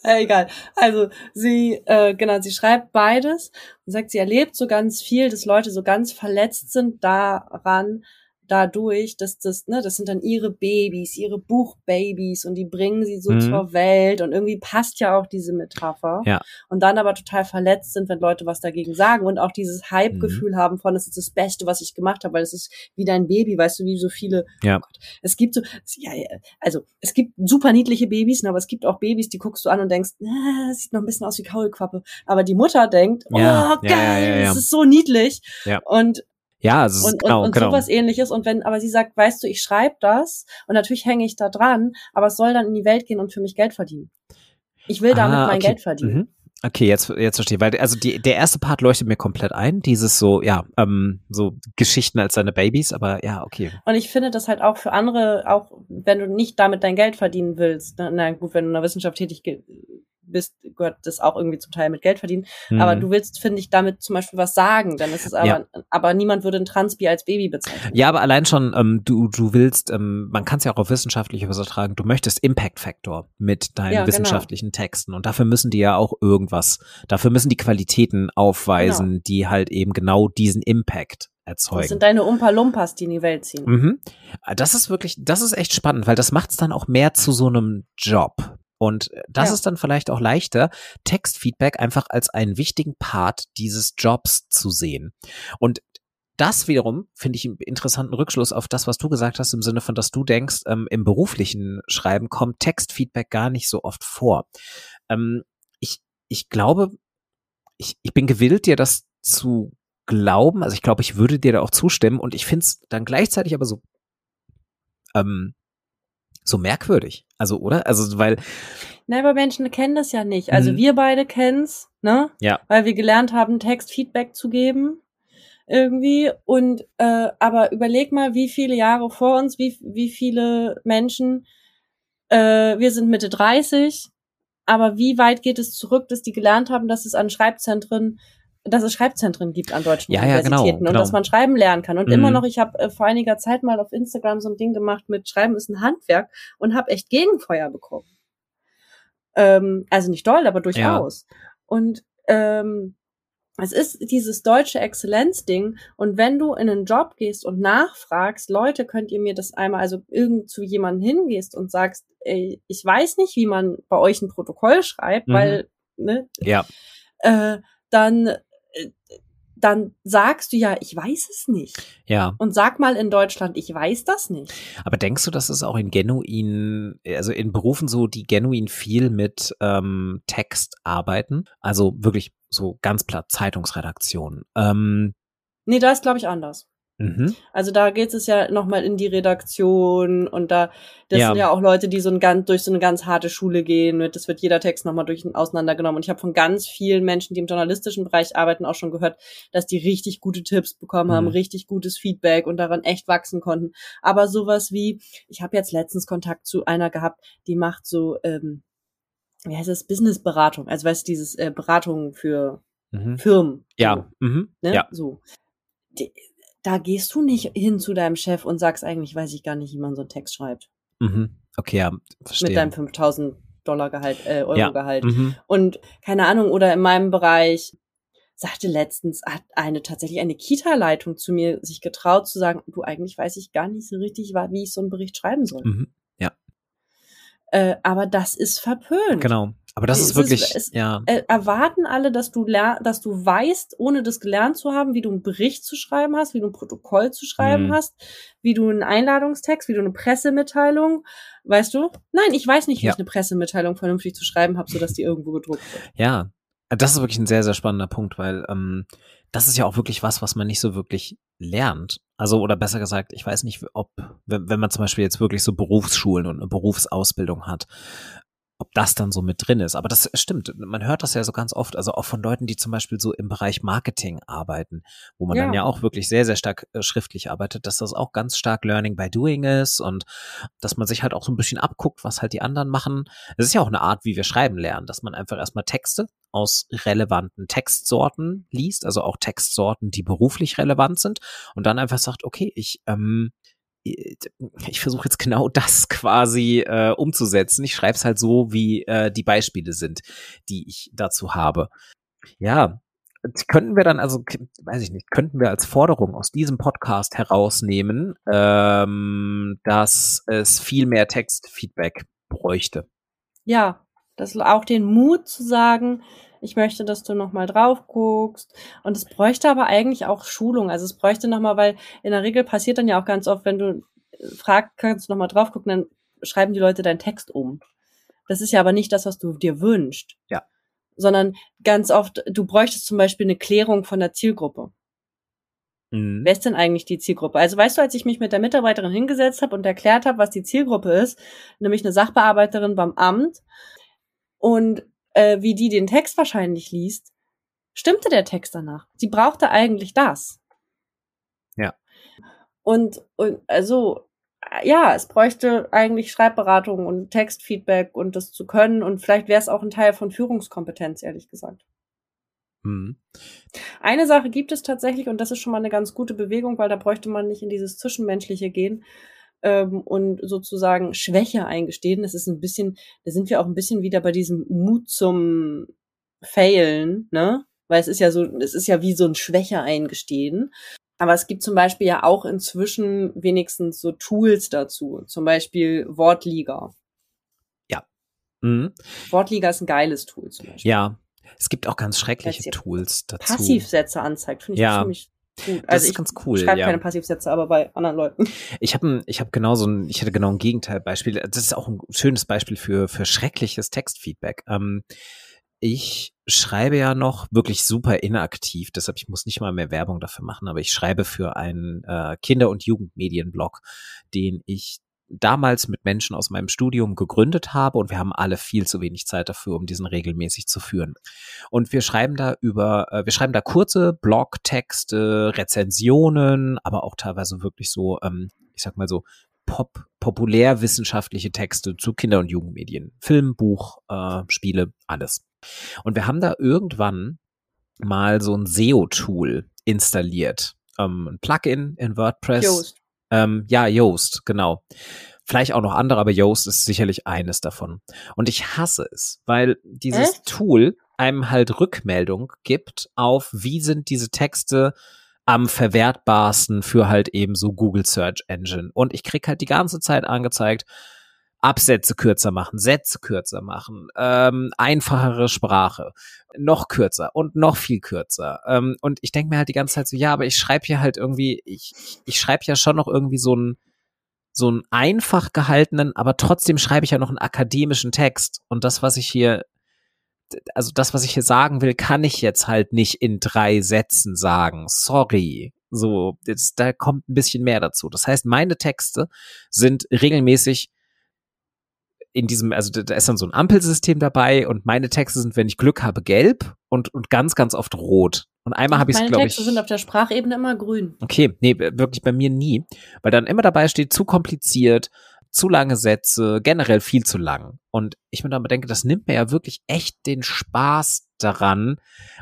[SPEAKER 1] egal. Also sie, äh, genau, sie schreibt beides und sagt, sie erlebt so ganz viel, dass Leute so ganz verletzt sind daran, dadurch, dass das, ne, das sind dann ihre Babys, ihre Buchbabys und die bringen sie so mhm. zur Welt und irgendwie passt ja auch diese Metapher.
[SPEAKER 2] Ja.
[SPEAKER 1] Und dann aber total verletzt sind, wenn Leute was dagegen sagen und auch dieses Hype-Gefühl mhm. haben von, es ist das Beste, was ich gemacht habe, weil es ist wie dein Baby, weißt du, wie so viele.
[SPEAKER 2] Ja. Oh Gott,
[SPEAKER 1] es gibt so, ja, also es gibt super niedliche Babys, ne, aber es gibt auch Babys, die guckst du an und denkst, ah, das sieht noch ein bisschen aus wie Kaulquappe. Aber die Mutter denkt, ja. oh geil, ja, ja, das ist so niedlich.
[SPEAKER 2] Ja.
[SPEAKER 1] Und
[SPEAKER 2] ja, also
[SPEAKER 1] und,
[SPEAKER 2] genau,
[SPEAKER 1] und, und
[SPEAKER 2] genau.
[SPEAKER 1] sowas ähnliches. Und wenn, aber sie sagt, weißt du, ich schreibe das und natürlich hänge ich da dran, aber es soll dann in die Welt gehen und für mich Geld verdienen. Ich will damit ah, mein Geld verdienen. Mhm.
[SPEAKER 2] Okay, jetzt, jetzt verstehe ich. Weil, also die, der erste Part leuchtet mir komplett ein. Dieses so, ja, ähm, so Geschichten als seine Babys, aber ja, okay.
[SPEAKER 1] Und ich finde das halt auch für andere, auch wenn du nicht damit dein Geld verdienen willst, na, na gut, wenn du in der Wissenschaft tätig bist, gehört das auch irgendwie zum Teil mit Geld verdienen. Mhm. Aber du willst, finde ich, damit zum Beispiel was sagen. Dann ist es aber, ja. aber niemand würde ein Transbi als Baby bezeichnen.
[SPEAKER 2] Ja, aber allein schon, ähm, du, du willst, ähm, man kann es ja auch auf wissenschaftlich übertragen, du möchtest Impact Factor mit deinen ja, genau. wissenschaftlichen genau. Texten. Und dafür müssen die ja auch irgendwas, dafür müssen die Qualitäten aufweisen, genau. die halt eben genau diesen Impact erzeugen. Das
[SPEAKER 1] sind deine Umpa Lumpas, die in die Welt ziehen.
[SPEAKER 2] Mhm. Das ist wirklich, das ist echt spannend, weil das macht es dann auch mehr zu so einem Job. Und das ja. ist dann vielleicht auch leichter, Textfeedback einfach als einen wichtigen Part dieses Jobs zu sehen. Und das wiederum finde ich einen interessanten Rückschluss auf das, was du gesagt hast, im Sinne von, dass du denkst, ähm, im beruflichen Schreiben kommt Textfeedback gar nicht so oft vor. Ähm, ich, ich glaube, ich, ich bin gewillt, dir das zu glauben. Also ich glaube, ich würde dir da auch zustimmen und ich finde es dann gleichzeitig aber so ähm, so merkwürdig. Also, oder? Also, weil.
[SPEAKER 1] Na, aber Menschen kennen das ja nicht. Also, mhm. wir beide kennen's, ne?
[SPEAKER 2] Ja.
[SPEAKER 1] Weil wir gelernt haben, Text Feedback zu geben. irgendwie. Und äh, aber überleg mal, wie viele Jahre vor uns, wie, wie viele Menschen, äh, wir sind Mitte 30, aber wie weit geht es zurück, dass die gelernt haben, dass es an Schreibzentren dass es Schreibzentren gibt an deutschen
[SPEAKER 2] ja, ja, genau,
[SPEAKER 1] Universitäten
[SPEAKER 2] genau,
[SPEAKER 1] und dass man schreiben lernen kann. Und
[SPEAKER 2] Mhm.
[SPEAKER 1] immer noch, ich habe äh, vor einiger Zeit mal auf Instagram so ein Ding gemacht mit Schreiben ist ein Handwerk und habe echt Gegenfeuer bekommen. Ähm, also nicht doll, aber durchaus. Und ähm, es ist dieses deutsche Exzellenzding. Und wenn du in einen Job gehst und nachfragst, Leute, könnt ihr mir das einmal, also irgend zu jemandem hingehst und sagst, ey, ich weiß nicht, wie man bei euch ein Protokoll schreibt,
[SPEAKER 2] Mhm.
[SPEAKER 1] weil, ne,
[SPEAKER 2] Ja,
[SPEAKER 1] äh, dann, dann sagst du ja, ich weiß es nicht.
[SPEAKER 2] ja.
[SPEAKER 1] Und sag mal in Deutschland, ich weiß das nicht.
[SPEAKER 2] Aber denkst du, dass es auch in genuin, also in Berufen so, die genuin viel mit ähm, Text arbeiten? Also wirklich so ganz platt Zeitungsredaktion. Ähm,
[SPEAKER 1] Nee, da ist, glaube ich, anders.
[SPEAKER 2] Mhm.
[SPEAKER 1] Also da geht es ja nochmal in die Redaktion und da, das
[SPEAKER 2] Ja.
[SPEAKER 1] sind ja auch Leute, die so ein ganz, durch so eine ganz harte Schule gehen. Mit, das wird jeder Text nochmal durch auseinandergenommen. Und ich habe von ganz vielen Menschen, die im journalistischen Bereich arbeiten, auch schon gehört, dass die richtig gute Tipps bekommen haben,
[SPEAKER 2] Mhm.
[SPEAKER 1] richtig gutes Feedback und daran echt wachsen konnten. Aber sowas wie, ich habe jetzt letztens Kontakt zu einer gehabt, die macht so, ähm, wie heißt das, Businessberatung. Also weißt du, dieses äh, Beratung für
[SPEAKER 2] Mhm.
[SPEAKER 1] Firmen.
[SPEAKER 2] Ja, mhm.
[SPEAKER 1] Ne?
[SPEAKER 2] ja.
[SPEAKER 1] So. Die, da gehst du nicht hin zu deinem Chef und sagst eigentlich, weiß ich gar nicht, wie man so einen Text schreibt.
[SPEAKER 2] Mhm. Okay, ja, verstehe.
[SPEAKER 1] Mit deinem 5000 Dollar Gehalt, äh, Euro
[SPEAKER 2] Ja.
[SPEAKER 1] Gehalt.
[SPEAKER 2] Mhm.
[SPEAKER 1] Und keine Ahnung, oder in meinem Bereich sagte letztens, hat eine tatsächlich eine Kita-Leitung zu mir sich getraut zu sagen, du eigentlich weiß ich gar nicht so richtig, wie ich so einen Bericht schreiben soll.
[SPEAKER 2] Mhm.
[SPEAKER 1] Äh, aber das ist verpönt.
[SPEAKER 2] Genau. Aber das ist wirklich,
[SPEAKER 1] es-
[SPEAKER 2] ja,
[SPEAKER 1] äh, erwarten alle, dass du dass du weißt, ohne das gelernt zu haben, wie du einen Bericht zu schreiben hast, wie du ein Protokoll zu schreiben
[SPEAKER 2] Mhm.
[SPEAKER 1] hast, wie du einen Einladungstext, wie du eine Pressemitteilung, weißt du? Nein, ich weiß nicht, wie
[SPEAKER 2] Ja.
[SPEAKER 1] ich eine Pressemitteilung vernünftig zu schreiben habe, sodass die irgendwo gedruckt wird.
[SPEAKER 2] ja. Das ist wirklich ein sehr, sehr spannender Punkt, weil ähm, das ist ja auch wirklich was, was man nicht so wirklich lernt. Also, oder besser gesagt, ich weiß nicht, ob, wenn, wenn man zum Beispiel jetzt wirklich so Berufsschulen und eine Berufsausbildung hat, ob das dann so mit drin ist. Aber das stimmt. Man hört das ja so ganz oft, also auch von Leuten, die zum Beispiel so im Bereich Marketing arbeiten, wo man dann
[SPEAKER 1] Ja.
[SPEAKER 2] ja auch wirklich sehr, sehr stark äh, schriftlich arbeitet, dass das auch ganz stark Learning by Doing ist und dass man sich halt auch so ein bisschen abguckt, was halt die anderen machen. Es ist ja auch eine Art, wie wir schreiben lernen, dass man einfach erstmal Texte aus relevanten Textsorten liest, also auch Textsorten, die beruflich relevant sind und dann einfach sagt, okay, ich ähm, ich versuche jetzt genau das quasi äh, umzusetzen. Ich schreibe es halt so, wie äh, die Beispiele sind, die ich dazu habe. Ja, könnten wir dann also, weiß ich nicht, könnten wir als Forderung aus diesem Podcast herausnehmen, ähm, dass es viel mehr Textfeedback bräuchte.
[SPEAKER 1] Ja, das auch den Mut zu sagen, ich möchte, dass du nochmal drauf guckst. Und es bräuchte aber eigentlich auch Schulung. Also es bräuchte nochmal, weil in der Regel passiert dann ja auch ganz oft, wenn du äh, fragst, kannst du nochmal drauf gucken, dann schreiben die Leute deinen Text um. Das ist ja aber nicht das, was du dir wünschst.
[SPEAKER 2] Ja.
[SPEAKER 1] Sondern ganz oft, du bräuchtest zum Beispiel eine Klärung von der Zielgruppe.
[SPEAKER 2] Mhm.
[SPEAKER 1] Wer ist denn eigentlich die Zielgruppe? Also weißt du, als ich mich mit der Mitarbeiterin hingesetzt habe und erklärt habe, was die Zielgruppe ist, nämlich eine Sachbearbeiterin beim Amt und äh, wie die den Text wahrscheinlich liest, stimmte der Text danach. Sie brauchte eigentlich das.
[SPEAKER 2] Ja.
[SPEAKER 1] Und, und also ja, es bräuchte eigentlich Schreibberatung und Textfeedback und das zu können und vielleicht wäre es auch ein Teil von Führungskompetenz, ehrlich gesagt.
[SPEAKER 2] Mhm.
[SPEAKER 1] Eine Sache gibt es tatsächlich und das ist schon mal eine ganz gute Bewegung, weil da bräuchte man nicht in dieses Zwischenmenschliche gehen ähm, und sozusagen Schwäche eingestehen. Das ist ein bisschen, da sind wir auch ein bisschen wieder bei diesem Mut zum Failen, ne? Weil es ist ja so, es ist ja wie so ein Schwäche eingestehen. Aber es gibt zum Beispiel ja auch inzwischen wenigstens so Tools dazu. Zum Beispiel Wortliga.
[SPEAKER 2] Mhm.
[SPEAKER 1] Wortliga ist ein geiles Tool zum Beispiel.
[SPEAKER 2] Ja, es gibt auch ganz schreckliche Tools dazu.
[SPEAKER 1] Passivsätze anzeigt, finde ich
[SPEAKER 2] Ja.
[SPEAKER 1] ziemlich gut.
[SPEAKER 2] Das
[SPEAKER 1] Also
[SPEAKER 2] ist
[SPEAKER 1] ich
[SPEAKER 2] ganz cool,
[SPEAKER 1] schreibe
[SPEAKER 2] ja.
[SPEAKER 1] keine Passivsätze, aber bei anderen Leuten.
[SPEAKER 2] Ich habe ich hab genau so ein, ich hätte genau ein Gegenteilbeispiel. Das ist auch ein schönes Beispiel für, für schreckliches Textfeedback. Ähm, ich schreibe ja noch wirklich super inaktiv, deshalb ich muss nicht mal mehr Werbung dafür machen, aber ich schreibe für einen äh, Kinder- und Jugendmedienblog, den ich damals mit Menschen aus meinem Studium gegründet habe und wir haben alle viel zu wenig Zeit dafür, um diesen regelmäßig zu führen. Und wir schreiben da über, äh, wir schreiben da kurze Blogtexte, Rezensionen, aber auch teilweise wirklich so, ähm, ich sag mal so, pop populärwissenschaftliche Texte zu Kinder- und Jugendmedien. Film, Buch, äh, Spiele, alles. Und wir haben da irgendwann mal so ein SEO-Tool installiert. Ähm, ein Plugin in WordPress. Yoast. Ähm, ja, Yoast, genau. Vielleicht auch noch andere, aber Yoast ist sicherlich eines davon. Und ich hasse es, weil dieses Echt? Tool einem halt Rückmeldung gibt auf, wie sind diese Texte am verwertbarsten für halt eben so Google Search Engine. Und ich krieg halt die ganze Zeit angezeigt, Absätze kürzer machen, Sätze kürzer machen, ähm, einfachere Sprache, noch kürzer und noch viel kürzer. Ähm, und ich denke mir halt die ganze Zeit so, ja, aber ich schreibe hier halt irgendwie, ich, ich schreibe ja schon noch irgendwie so einen so einen einfach gehaltenen, aber trotzdem schreibe ich ja noch einen akademischen Text. Und das, was ich hier also das, was ich hier sagen will, kann ich jetzt halt nicht in drei Sätzen sagen. Sorry. So, jetzt, da kommt ein bisschen mehr dazu. Das heißt, meine Texte sind regelmäßig in diesem, also da ist dann so ein Ampelsystem dabei und meine Texte sind, wenn ich Glück habe, gelb und, und ganz, ganz oft rot. Und einmal habe ich es, glaube ich. Meine
[SPEAKER 1] Texte sind auf der Sprachebene immer grün.
[SPEAKER 2] Okay, nee, wirklich bei mir nie. Weil dann immer dabei steht, zu kompliziert, zu lange Sätze, generell viel zu lang. Und ich mir dann bedenke, das nimmt mir ja wirklich echt den Spaß daran.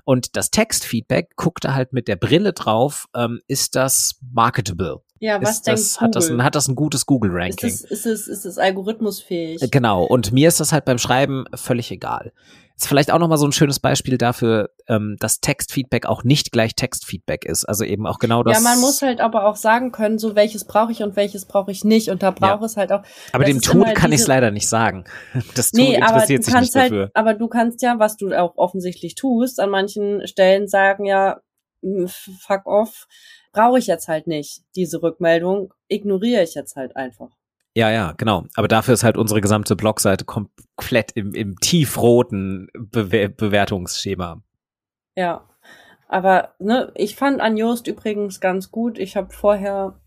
[SPEAKER 2] Und das Textfeedback guckt da halt mit der Brille drauf, ähm, ist das marketable?
[SPEAKER 1] Ja, was
[SPEAKER 2] ist das, hat das, ein, hat das ein gutes Google-Ranking?
[SPEAKER 1] Ist es, ist, es, ist es algorithmusfähig?
[SPEAKER 2] Genau. Und mir ist das halt beim Schreiben völlig egal. Ist vielleicht auch nochmal so ein schönes Beispiel dafür, ähm, dass Textfeedback auch nicht gleich Textfeedback ist. Also eben auch genau das.
[SPEAKER 1] Ja, man muss halt aber auch sagen können, so welches brauche ich und welches brauche ich nicht. Und da braucht ja. es halt auch.
[SPEAKER 2] Aber dem Tool kann ich es leider nicht sagen. Das Tool nee, interessiert sich nicht
[SPEAKER 1] halt,
[SPEAKER 2] dafür.
[SPEAKER 1] Aber du kannst ja, was du auch offensichtlich tust, an manchen Stellen sagen ja, fuck off, brauche ich jetzt halt nicht diese Rückmeldung, ignoriere ich jetzt halt einfach.
[SPEAKER 2] Ja, ja, genau. Aber dafür ist halt unsere gesamte Blogseite komplett im, im tiefroten Be Bewertungsschema.
[SPEAKER 1] Ja. Aber ne, ich fand an Joost übrigens ganz gut. Ich habe vorher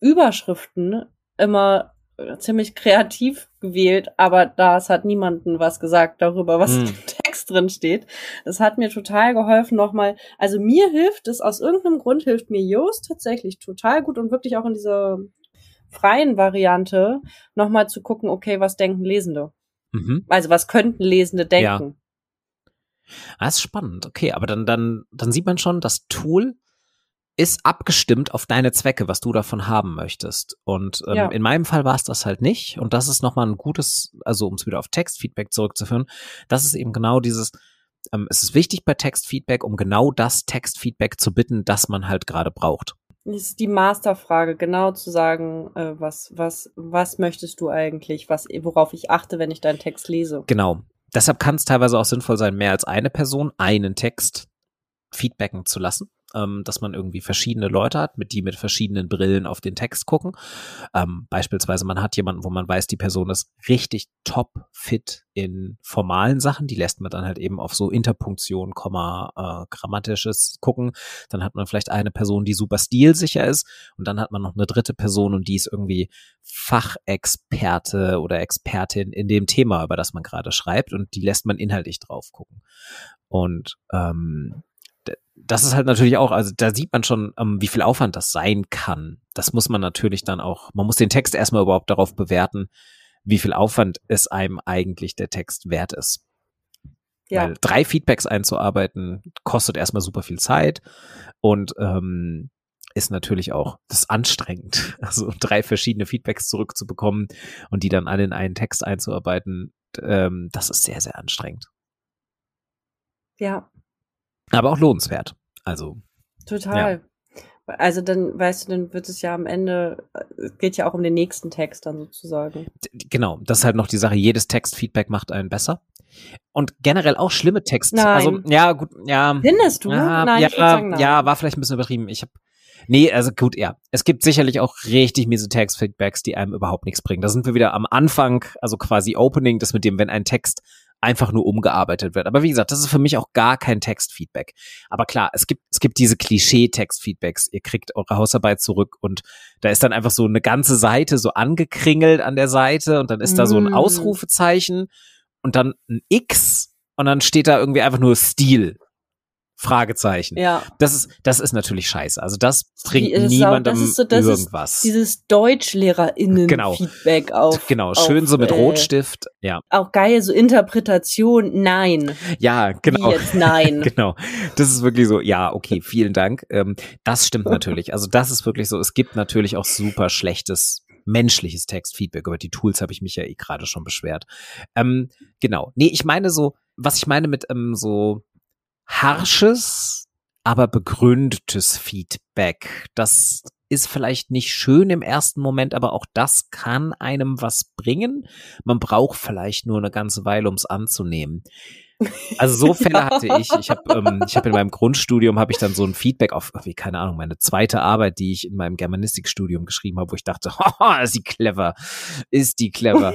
[SPEAKER 1] Überschriften immer ziemlich kreativ gewählt, aber das hat niemanden was gesagt darüber, was hm. im Text drin steht. Das hat mir total geholfen nochmal. Also mir hilft es, aus irgendeinem Grund hilft mir Joost tatsächlich total gut und wirklich auch in dieser freien Variante nochmal zu gucken, okay, was denken Lesende? Mhm. Also was könnten Lesende denken?
[SPEAKER 2] Ja. Das ist spannend, okay, aber dann, dann, dann sieht man schon, das Tool ist abgestimmt auf deine Zwecke, was du davon haben möchtest. Und ähm, ja. in meinem Fall war es das halt nicht. Und das ist nochmal ein gutes, also um es wieder auf Textfeedback zurückzuführen, das ist eben genau dieses, ähm, es ist wichtig bei Textfeedback, um genau das Textfeedback zu bitten, das man halt gerade braucht.
[SPEAKER 1] Das ist die Masterfrage, genau zu sagen, äh, was, was, was möchtest du eigentlich, was, worauf ich achte, wenn ich deinen Text lese.
[SPEAKER 2] Genau. Deshalb kann es teilweise auch sinnvoll sein, mehr als eine Person einen Text feedbacken zu lassen ähm, dass man irgendwie verschiedene Leute hat, mit die mit verschiedenen Brillen auf den Text gucken. Ähm, beispielsweise man hat jemanden, wo man weiß, die Person ist richtig top fit in formalen Sachen, die lässt man dann halt eben auf so Interpunktion, Komma, äh, grammatisches gucken. Dann hat man vielleicht eine Person, die super stilsicher ist und dann hat man noch eine dritte Person und die ist irgendwie Fachexperte oder Expertin in dem Thema, über das man gerade schreibt und die lässt man inhaltlich drauf gucken. Und ähm, das ist halt natürlich auch, also da sieht man schon, ähm, wie viel Aufwand das sein kann. Das muss man natürlich dann auch, man muss den Text erstmal überhaupt darauf bewerten, wie viel Aufwand es einem eigentlich der Text wert ist. Ja. Weil drei Feedbacks einzuarbeiten, kostet erstmal super viel Zeit und ähm, ist natürlich auch das anstrengend. Also drei verschiedene Feedbacks zurückzubekommen und die dann alle in einen Text einzuarbeiten, ähm, das ist sehr, sehr anstrengend.
[SPEAKER 1] Ja,
[SPEAKER 2] aber auch lohnenswert. Also.
[SPEAKER 1] Total. Ja. Also dann, weißt du, dann wird es ja am Ende, es geht ja auch um den nächsten Text dann sozusagen.
[SPEAKER 2] Genau, das ist halt noch die Sache, jedes Textfeedback macht einen besser. Und generell auch schlimme Texte. Also, nein. Also, ja, gut, ja.
[SPEAKER 1] Findest du?
[SPEAKER 2] Ja, nein, ja, sagen, nein. ja, war vielleicht ein bisschen übertrieben. Ich habe Nee, also gut, ja. Es gibt sicherlich auch richtig miese Textfeedbacks, die einem überhaupt nichts bringen. Da sind wir wieder am Anfang, also quasi Opening, das mit dem, wenn ein Text einfach nur umgearbeitet wird. Aber wie gesagt, das ist für mich auch gar kein Textfeedback. Aber klar, es gibt, es gibt diese Klischee-Textfeedbacks. Ihr kriegt eure Hausarbeit zurück und da ist dann einfach so eine ganze Seite so angekringelt an der Seite und dann ist da so ein
[SPEAKER 1] Mm.
[SPEAKER 2] Ausrufezeichen und dann ein X und dann steht da irgendwie einfach nur Stil. Fragezeichen.
[SPEAKER 1] Ja.
[SPEAKER 2] Das ist, das ist natürlich scheiße. Also das bringt
[SPEAKER 1] ist auch-
[SPEAKER 2] niemandem
[SPEAKER 1] das ist so- das
[SPEAKER 2] irgendwas.
[SPEAKER 1] Dieses
[SPEAKER 2] Genau.
[SPEAKER 1] DeutschlehrerInnen-Feedback auf.
[SPEAKER 2] genau, schön
[SPEAKER 1] auf,
[SPEAKER 2] so mit
[SPEAKER 1] äh,
[SPEAKER 2] Rotstift. Ja,
[SPEAKER 1] Auch geil, so Interpretation, nein.
[SPEAKER 2] ja, genau.
[SPEAKER 1] Wie jetzt nein.
[SPEAKER 2] Genau. Das ist wirklich so, ja, okay, vielen Dank. Ähm, das stimmt natürlich. Also das ist wirklich so, es gibt natürlich auch super schlechtes menschliches Textfeedback. Über die Tools habe ich mich ja eh gerade schon beschwert. Ähm, genau. Nee, ich meine so, was ich meine mit ähm, so harsches, aber begründetes Feedback. Das ist vielleicht nicht schön im ersten Moment, aber auch das kann einem was bringen. Man braucht vielleicht nur eine ganze Weile, um es anzunehmen. Also so Fälle
[SPEAKER 1] Ja.
[SPEAKER 2] hatte ich. Ich habe ähm, ich hab in meinem Grundstudium habe ich dann so ein Feedback auf, wie keine Ahnung, meine zweite Arbeit, die ich in meinem Germanistikstudium geschrieben habe, wo ich dachte, haha, ist die clever, ist die clever.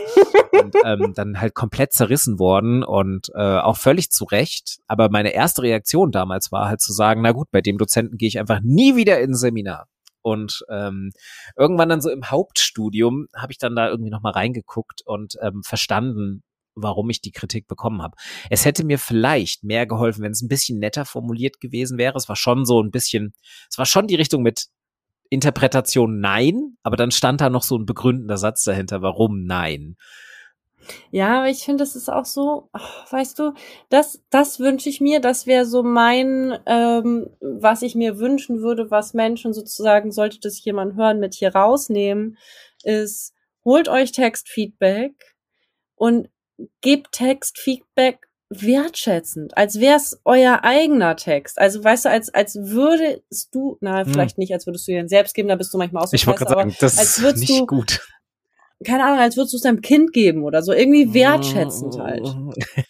[SPEAKER 2] und ähm, dann halt komplett zerrissen worden und äh, auch völlig zu Recht. Aber meine erste Reaktion damals war halt zu sagen, na gut, bei dem Dozenten gehe ich einfach nie wieder ins Seminar. Und ähm, irgendwann dann so im Hauptstudium habe ich dann da irgendwie noch mal reingeguckt und ähm, verstanden, warum ich die Kritik bekommen habe. Es hätte mir vielleicht mehr geholfen, wenn es ein bisschen netter formuliert gewesen wäre. Es war schon so ein bisschen, es war schon die Richtung mit Interpretation nein, aber dann stand da noch so ein begründender Satz dahinter, warum nein.
[SPEAKER 1] Ja, aber ich finde, das ist auch so, ach, weißt du, das, das wünsche ich mir, das wäre so mein, ähm, was ich mir wünschen würde, was Menschen sozusagen, sollte das jemand hören, mit hier rausnehmen, ist, holt euch Textfeedback und gebt Textfeedback wertschätzend, als wäre es euer eigener Text. Also weißt du, als, als würdest du, na,
[SPEAKER 2] Hm.
[SPEAKER 1] vielleicht nicht, als würdest du dir den selbst geben, da bist du manchmal auch so
[SPEAKER 2] Ich wollte gerade sagen, das
[SPEAKER 1] als
[SPEAKER 2] ist
[SPEAKER 1] würdest
[SPEAKER 2] nicht
[SPEAKER 1] du-
[SPEAKER 2] gut.
[SPEAKER 1] Keine Ahnung, als würdest du es deinem Kind geben oder so. Irgendwie wertschätzend halt.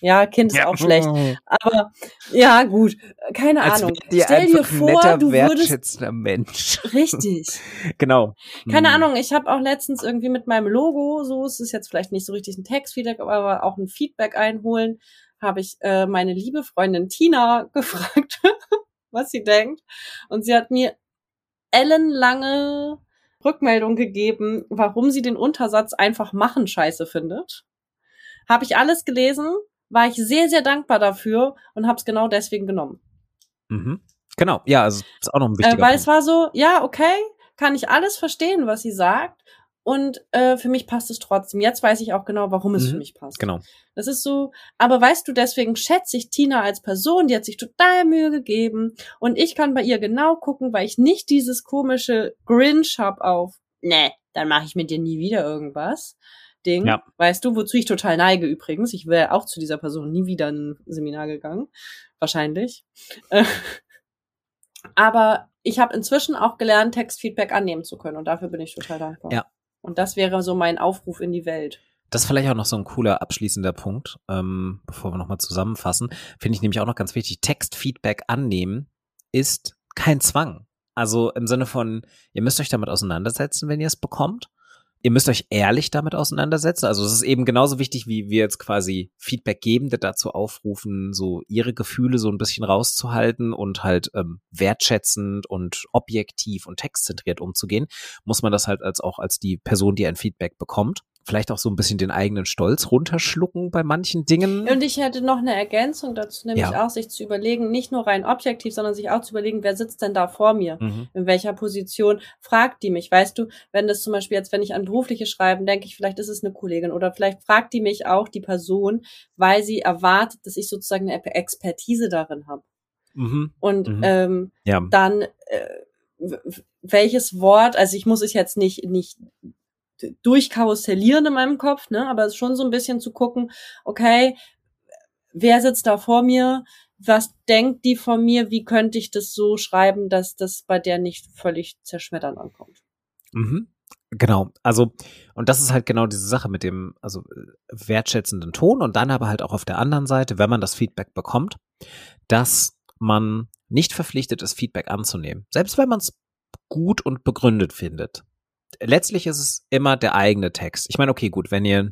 [SPEAKER 1] Ja, Kind ist
[SPEAKER 2] Ja.
[SPEAKER 1] auch schlecht. Aber ja, gut. Keine
[SPEAKER 2] Als
[SPEAKER 1] Ahnung. Stell dir vor,
[SPEAKER 2] netter,
[SPEAKER 1] du würdest.
[SPEAKER 2] wertschätzender Mensch.
[SPEAKER 1] Richtig.
[SPEAKER 2] genau.
[SPEAKER 1] Keine
[SPEAKER 2] Hm.
[SPEAKER 1] Ahnung, ich habe auch letztens irgendwie mit meinem Logo, so es ist jetzt vielleicht nicht so richtig ein Textfeedback, aber auch ein Feedback einholen, habe ich äh, meine liebe Freundin Tina gefragt, was sie denkt. Und sie hat mir ellenlange Rückmeldung gegeben, warum sie den Untersatz einfach machen scheiße findet. Habe ich alles gelesen, war ich sehr, sehr dankbar dafür und habe es genau deswegen genommen.
[SPEAKER 2] Mhm. Genau, ja, also ist auch noch ein
[SPEAKER 1] Äh,
[SPEAKER 2] wichtiger
[SPEAKER 1] weil
[SPEAKER 2] Punkt.
[SPEAKER 1] es war so, ja, okay, kann ich alles verstehen, was sie sagt. Und äh, für mich passt es trotzdem. Jetzt weiß ich auch genau, warum es
[SPEAKER 2] Mhm,
[SPEAKER 1] für mich passt.
[SPEAKER 2] Genau.
[SPEAKER 1] Das ist so, aber weißt du, deswegen schätze ich Tina als Person, die hat sich total Mühe gegeben. Und ich kann bei ihr genau gucken, weil ich nicht dieses komische Grinch hab auf, ne, dann mache ich mit dir nie wieder irgendwas. Ding.
[SPEAKER 2] Ja.
[SPEAKER 1] Weißt du, wozu ich total neige übrigens. Ich wäre auch zu dieser Person nie wieder in ein Seminar gegangen. Wahrscheinlich. Aber ich habe inzwischen auch gelernt, Textfeedback annehmen zu können. Und dafür bin ich total dankbar.
[SPEAKER 2] Ja.
[SPEAKER 1] Und das wäre so mein Aufruf in die Welt.
[SPEAKER 2] Das ist vielleicht auch noch so ein cooler abschließender Punkt, ähm, bevor wir nochmal zusammenfassen. Finde ich nämlich auch noch ganz wichtig. Textfeedback annehmen ist kein Zwang. Also im Sinne von, ihr müsst euch damit auseinandersetzen, wenn ihr es bekommt. Ihr müsst euch ehrlich damit auseinandersetzen. Also es ist eben genauso wichtig, wie wir jetzt quasi Feedbackgebende dazu aufrufen, so ihre Gefühle so ein bisschen rauszuhalten und halt ähm, wertschätzend und objektiv und textzentriert umzugehen, muss man das halt als auch als die Person, die ein Feedback bekommt, vielleicht auch so ein bisschen den eigenen Stolz runterschlucken bei manchen Dingen.
[SPEAKER 1] Und ich hätte noch eine Ergänzung dazu, nämlich
[SPEAKER 2] Ja.
[SPEAKER 1] auch sich zu überlegen, nicht nur rein objektiv, sondern sich auch zu überlegen, wer sitzt denn da vor mir?
[SPEAKER 2] Mhm.
[SPEAKER 1] In welcher Position fragt die mich? Weißt du, wenn das zum Beispiel jetzt, wenn ich an berufliche schreiben, denke ich, vielleicht ist es eine Kollegin oder vielleicht fragt die mich auch die Person, weil sie erwartet, dass ich sozusagen eine Expertise darin habe.
[SPEAKER 2] Mhm.
[SPEAKER 1] Und
[SPEAKER 2] Mhm.
[SPEAKER 1] ähm,
[SPEAKER 2] Ja.
[SPEAKER 1] dann äh, welches Wort, also ich muss es jetzt nicht, nicht durchkarussellieren in meinem Kopf, ne, aber es ist schon so ein bisschen zu gucken, okay, wer sitzt da vor mir, was denkt die von mir, wie könnte ich das so schreiben, dass das bei der nicht völlig zerschmettern ankommt.
[SPEAKER 2] Mhm. Genau, also und das ist halt genau diese Sache mit dem also wertschätzenden Ton und dann aber halt auch auf der anderen Seite, wenn man das Feedback bekommt, dass man nicht verpflichtet ist, Feedback anzunehmen, selbst wenn man es gut und begründet findet. Letztlich ist es immer der eigene Text. Ich meine, okay, gut, wenn ihr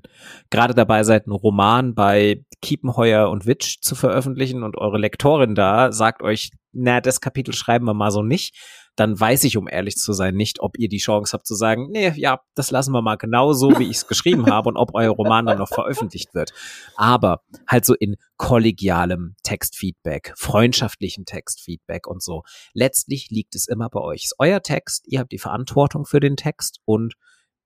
[SPEAKER 2] gerade dabei seid, einen Roman bei Kiepenheuer und Witsch zu veröffentlichen und eure Lektorin da sagt euch, na, das Kapitel schreiben wir mal so nicht, dann weiß ich, um ehrlich zu sein, nicht, ob ihr die Chance habt zu sagen, nee, ja, das lassen wir mal genau so, wie ich es geschrieben habe und ob euer Roman dann noch veröffentlicht wird. Aber halt so in kollegialem Textfeedback, freundschaftlichen Textfeedback und so. Letztlich liegt es immer bei euch. Es ist euer Text, ihr habt die Verantwortung für den Text und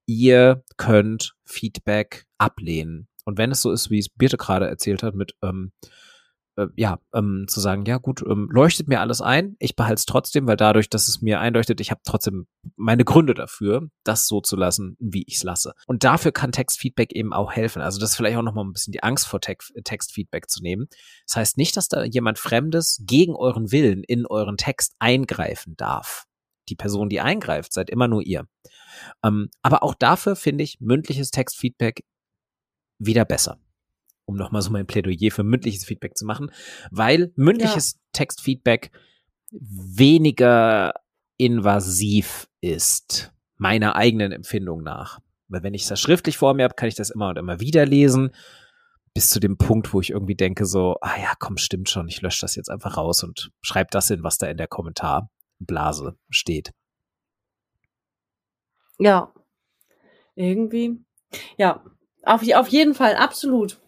[SPEAKER 2] ihr könnt Feedback ablehnen. Und wenn es so ist, wie es Birte gerade erzählt hat, mit ähm, äh, ja, ähm, zu sagen, ja gut, ähm, leuchtet mir alles ein, ich behalte es trotzdem, weil dadurch, dass es mir einleuchtet, ich habe trotzdem meine Gründe dafür, das so zu lassen, wie ich es lasse. Und dafür kann Textfeedback eben auch helfen. Also das ist vielleicht auch nochmal ein bisschen die Angst vor Te Textfeedback zu nehmen. Das heißt nicht, dass da jemand Fremdes gegen euren Willen in euren Text eingreifen darf. Die Person, die eingreift, seid immer nur ihr. Ähm, aber auch dafür finde ich mündliches Textfeedback wieder besser um nochmal so mein Plädoyer für mündliches Feedback zu machen, weil mündliches ja. Textfeedback weniger invasiv ist, meiner eigenen Empfindung nach. Weil wenn ich das schriftlich vor mir habe, kann ich das immer und immer wieder lesen, bis zu dem Punkt, wo ich irgendwie denke so, ah ja, komm, stimmt schon, ich lösche das jetzt einfach raus und schreibe das hin, was da in der Kommentarblase steht.
[SPEAKER 1] Ja, irgendwie. Ja, auf, auf jeden Fall, absolut.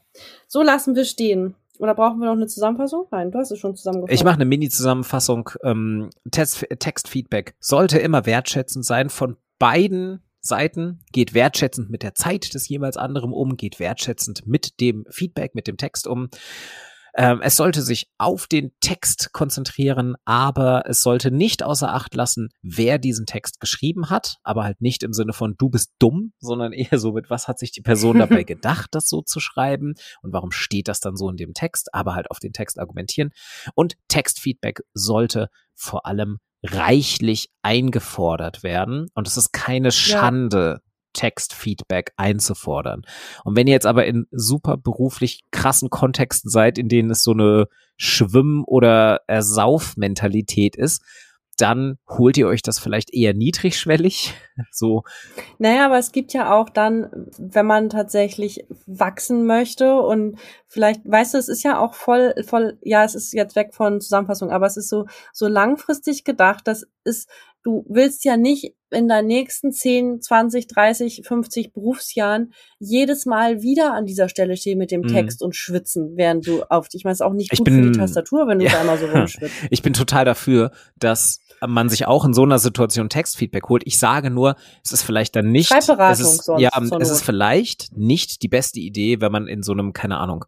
[SPEAKER 1] So lassen wir stehen. Oder brauchen wir noch eine Zusammenfassung? Nein, du hast es schon zusammengefasst.
[SPEAKER 2] Ich mache eine Mini-Zusammenfassung. Ähm, Text, Textfeedback sollte immer wertschätzend sein von beiden Seiten, geht wertschätzend mit der Zeit des jeweils anderen um, geht wertschätzend mit dem Feedback, mit dem Text um. Ähm, es sollte sich auf den Text konzentrieren, aber es sollte nicht außer Acht lassen, wer diesen Text geschrieben hat, aber halt nicht im Sinne von du bist dumm, sondern eher so mit was hat sich die Person dabei gedacht, das so zu schreiben und warum steht das dann so in dem Text, aber halt auf den Text argumentieren. Und Textfeedback sollte vor allem reichlich eingefordert werden. Und es ist keine Schande, ja. Textfeedback einzufordern. Und wenn ihr jetzt aber in super beruflich krassen Kontexten seid, in denen es so eine Schwimm- oder Ersauf-Mentalität ist, dann holt ihr euch das vielleicht eher niedrigschwellig. So.
[SPEAKER 1] Naja, aber es gibt ja auch dann, wenn man tatsächlich wachsen möchte und vielleicht, weißt du, es ist ja auch voll, voll, ja, es ist jetzt weg von Zusammenfassung, aber es ist so, so langfristig gedacht, das ist, du willst ja nicht in deinen nächsten 10, 20, 30, 50 Berufsjahren jedes Mal wieder an dieser Stelle stehen mit dem mhm. Text und schwitzen, während du auf, ich meine, es ist auch nicht gut bin, für die Tastatur, wenn du ja, da immer so rumschwitzt.
[SPEAKER 2] Ich bin total dafür, dass man sich auch in so einer Situation Textfeedback holt. Ich sage nur, es ist vielleicht dann nicht, es ist, sonst, ja, es ist vielleicht nicht die beste Idee, wenn man in so einem, keine Ahnung,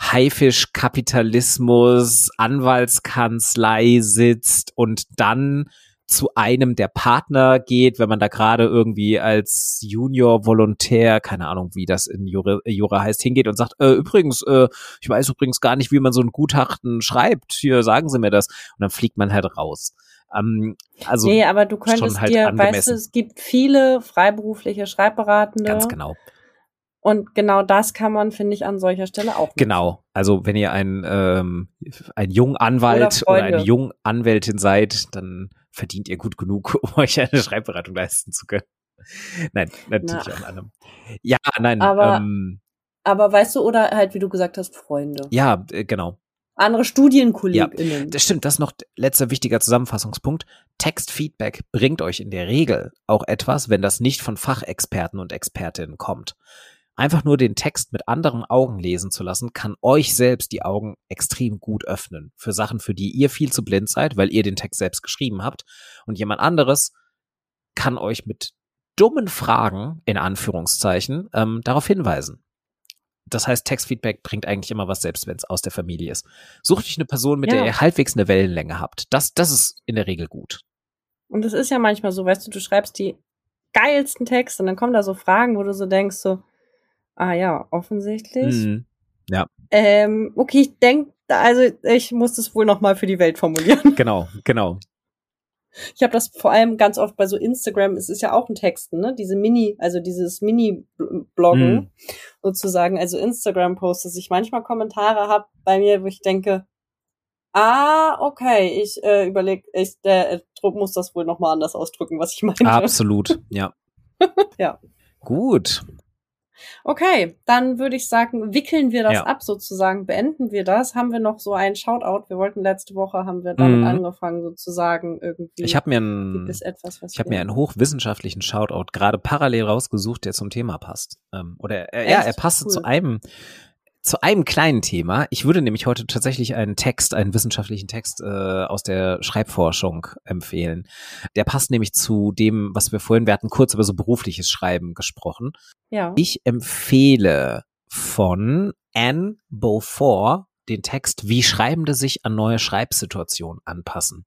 [SPEAKER 2] Haifisch-Kapitalismus, Anwaltskanzlei sitzt und dann zu einem der Partner geht, wenn man da gerade irgendwie als Junior-Volontär, keine Ahnung, wie das in Jura, Jura heißt, hingeht und sagt, äh, übrigens, äh, ich weiß übrigens gar nicht, wie man so ein Gutachten schreibt. Hier, sagen Sie mir das. Und dann fliegt man halt raus. Ähm, also
[SPEAKER 1] nee, aber du könntest halt dir, angemessen. weißt du, es gibt viele freiberufliche Schreibberatende.
[SPEAKER 2] Ganz genau.
[SPEAKER 1] Und genau das kann man, finde ich, an solcher Stelle auch. Machen.
[SPEAKER 2] Genau. Also wenn ihr ein, ähm, ein junger Anwalt oder, oder eine junge Anwältin seid, dann verdient ihr gut genug, um euch eine Schreibberatung leisten zu können. Nein, natürlich Na. auch anderem. Ja, nein.
[SPEAKER 1] Aber, ähm, aber weißt du, oder halt, wie du gesagt hast, Freunde.
[SPEAKER 2] Ja, äh, genau.
[SPEAKER 1] Andere StudienkollegInnen.
[SPEAKER 2] Ja, das stimmt. Das ist noch letzter wichtiger Zusammenfassungspunkt. Textfeedback bringt euch in der Regel auch etwas, wenn das nicht von Fachexperten und Expertinnen kommt. Einfach nur den Text mit anderen Augen lesen zu lassen, kann euch selbst die Augen extrem gut öffnen für Sachen, für die ihr viel zu blind seid, weil ihr den Text selbst geschrieben habt. Und jemand anderes kann euch mit dummen Fragen, in Anführungszeichen, ähm, darauf hinweisen. Das heißt, Textfeedback bringt eigentlich immer was, selbst wenn es aus der Familie ist. Sucht euch eine Person, mit ja. der ihr halbwegs eine Wellenlänge habt. Das, das ist in der Regel gut.
[SPEAKER 1] Und es ist ja manchmal so, weißt du, du schreibst die geilsten Texte und dann kommen da so Fragen, wo du so denkst, so, Ah ja, offensichtlich. Mhm.
[SPEAKER 2] Ja.
[SPEAKER 1] Ähm, okay, ich denke, also ich muss das wohl noch mal für die Welt formulieren.
[SPEAKER 2] Genau, genau.
[SPEAKER 1] Ich habe das vor allem ganz oft bei so Instagram, es ist ja auch ein Texten, ne? Diese Mini, also dieses Mini-Bloggen mhm. sozusagen, also Instagram-Posts, dass ich manchmal Kommentare habe bei mir, wo ich denke, ah, okay, ich äh, überlege, ich, der Druck muss das wohl noch mal anders ausdrücken, was ich meine.
[SPEAKER 2] Absolut, ja.
[SPEAKER 1] ja.
[SPEAKER 2] Gut.
[SPEAKER 1] Okay, dann würde ich sagen, wickeln wir das
[SPEAKER 2] Ja.
[SPEAKER 1] ab sozusagen, beenden wir das. Haben wir noch so einen Shoutout? Wir wollten letzte Woche, haben wir damit
[SPEAKER 2] Mhm.
[SPEAKER 1] angefangen sozusagen irgendwie.
[SPEAKER 2] Ich habe mir einen
[SPEAKER 1] etwas, was
[SPEAKER 2] Ich habe mir einen hochwissenschaftlichen Shoutout gerade parallel rausgesucht, der zum Thema passt. Ähm, oder äh, ja, er passte
[SPEAKER 1] Cool.
[SPEAKER 2] zu einem zu einem kleinen Thema. Ich würde nämlich heute tatsächlich einen Text, einen wissenschaftlichen Text äh, aus der Schreibforschung empfehlen. Der passt nämlich zu dem, was wir vorhin, wir hatten kurz über so berufliches Schreiben gesprochen.
[SPEAKER 1] ja.
[SPEAKER 2] Ich empfehle von Anne Beaufort den Text Wie Schreibende sich an neue Schreibsituationen anpassen.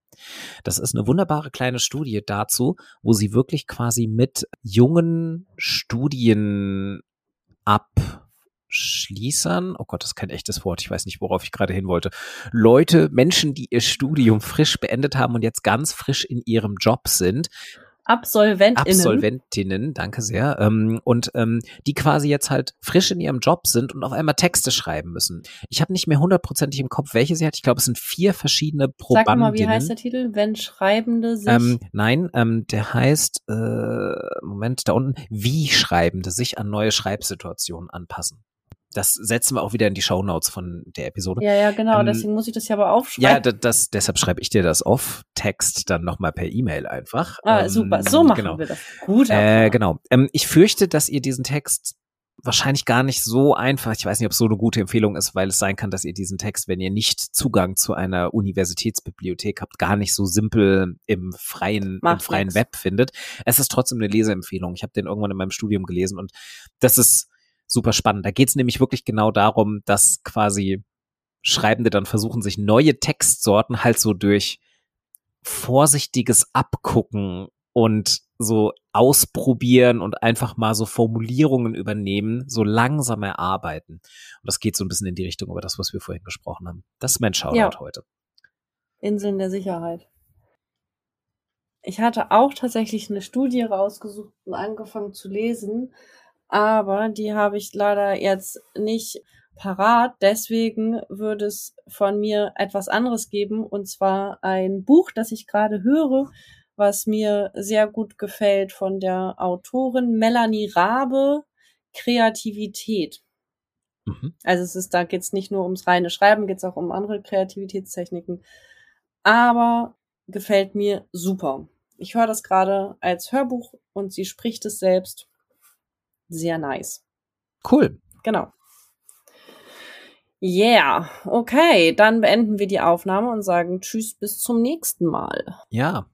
[SPEAKER 2] Das ist eine wunderbare kleine Studie dazu, wo sie wirklich quasi mit jungen Studien abschließern, oh Gott, das ist kein echtes Wort, ich weiß nicht, worauf ich gerade hin wollte, Leute, Menschen, die ihr Studium frisch beendet haben und jetzt ganz frisch in ihrem Job sind,
[SPEAKER 1] AbsolventInnen.
[SPEAKER 2] Absolventinnen, danke sehr, ähm, und ähm, die quasi jetzt halt frisch in ihrem Job sind und auf einmal Texte schreiben müssen. Ich habe nicht mehr hundertprozentig im Kopf, welche sie hat. Ich glaube, es sind vier verschiedene
[SPEAKER 1] Sag
[SPEAKER 2] Probandinnen.
[SPEAKER 1] mal, wie heißt der Titel? Wenn Schreibende sich.
[SPEAKER 2] Ähm, nein, ähm, der heißt, äh, Moment, da unten, wie Schreibende sich an neue Schreibsituationen anpassen. Das setzen wir auch wieder in die Shownotes von der Episode.
[SPEAKER 1] ja, ja, genau.
[SPEAKER 2] ähm,
[SPEAKER 1] deswegen muss ich das ja aber
[SPEAKER 2] Ja,
[SPEAKER 1] aufschreiben.
[SPEAKER 2] da- das, deshalb schreibe ich dir das Off-Text dann nochmal per E-Mail einfach.
[SPEAKER 1] ah,
[SPEAKER 2] Ähm,
[SPEAKER 1] super. So machen
[SPEAKER 2] genau.
[SPEAKER 1] wir das. Gut.
[SPEAKER 2] Äh, genau. Ähm, ich fürchte, dass ihr diesen Text wahrscheinlich gar nicht so einfach, ich weiß nicht, ob es so eine gute Empfehlung ist, weil es sein kann, dass ihr diesen Text, wenn ihr nicht Zugang zu einer Universitätsbibliothek habt, gar nicht so simpel im freien, im freien
[SPEAKER 1] nix.
[SPEAKER 2] Web findet. Es ist trotzdem eine Leseempfehlung. Ich habe den irgendwann in meinem Studium gelesen und das ist super spannend. Da geht es nämlich wirklich genau darum, dass quasi Schreibende dann versuchen, sich neue Textsorten halt so durch vorsichtiges Abgucken und so ausprobieren und einfach mal so Formulierungen übernehmen, so langsam erarbeiten. Und das geht so ein bisschen in die Richtung über das, was wir vorhin gesprochen haben. Das ist mein Shoutout
[SPEAKER 1] Ja.
[SPEAKER 2] heute.
[SPEAKER 1] Inseln der Sicherheit. Ich hatte auch tatsächlich eine Studie rausgesucht und angefangen zu lesen, aber die habe ich leider jetzt nicht parat. Deswegen würde es von mir etwas anderes geben, und zwar ein Buch, das ich gerade höre, was mir sehr gut gefällt von der Autorin Melanie Rabe, Kreativität.
[SPEAKER 2] Mhm.
[SPEAKER 1] Also es ist, da geht es nicht nur ums reine Schreiben, geht es auch um andere Kreativitätstechniken. Aber gefällt mir super. Ich höre das gerade als Hörbuch und sie spricht es selbst. Sehr nice.
[SPEAKER 2] Cool.
[SPEAKER 1] Genau. Yeah, okay, dann beenden wir die Aufnahme und sagen Tschüss bis zum nächsten Mal.
[SPEAKER 2] Ja,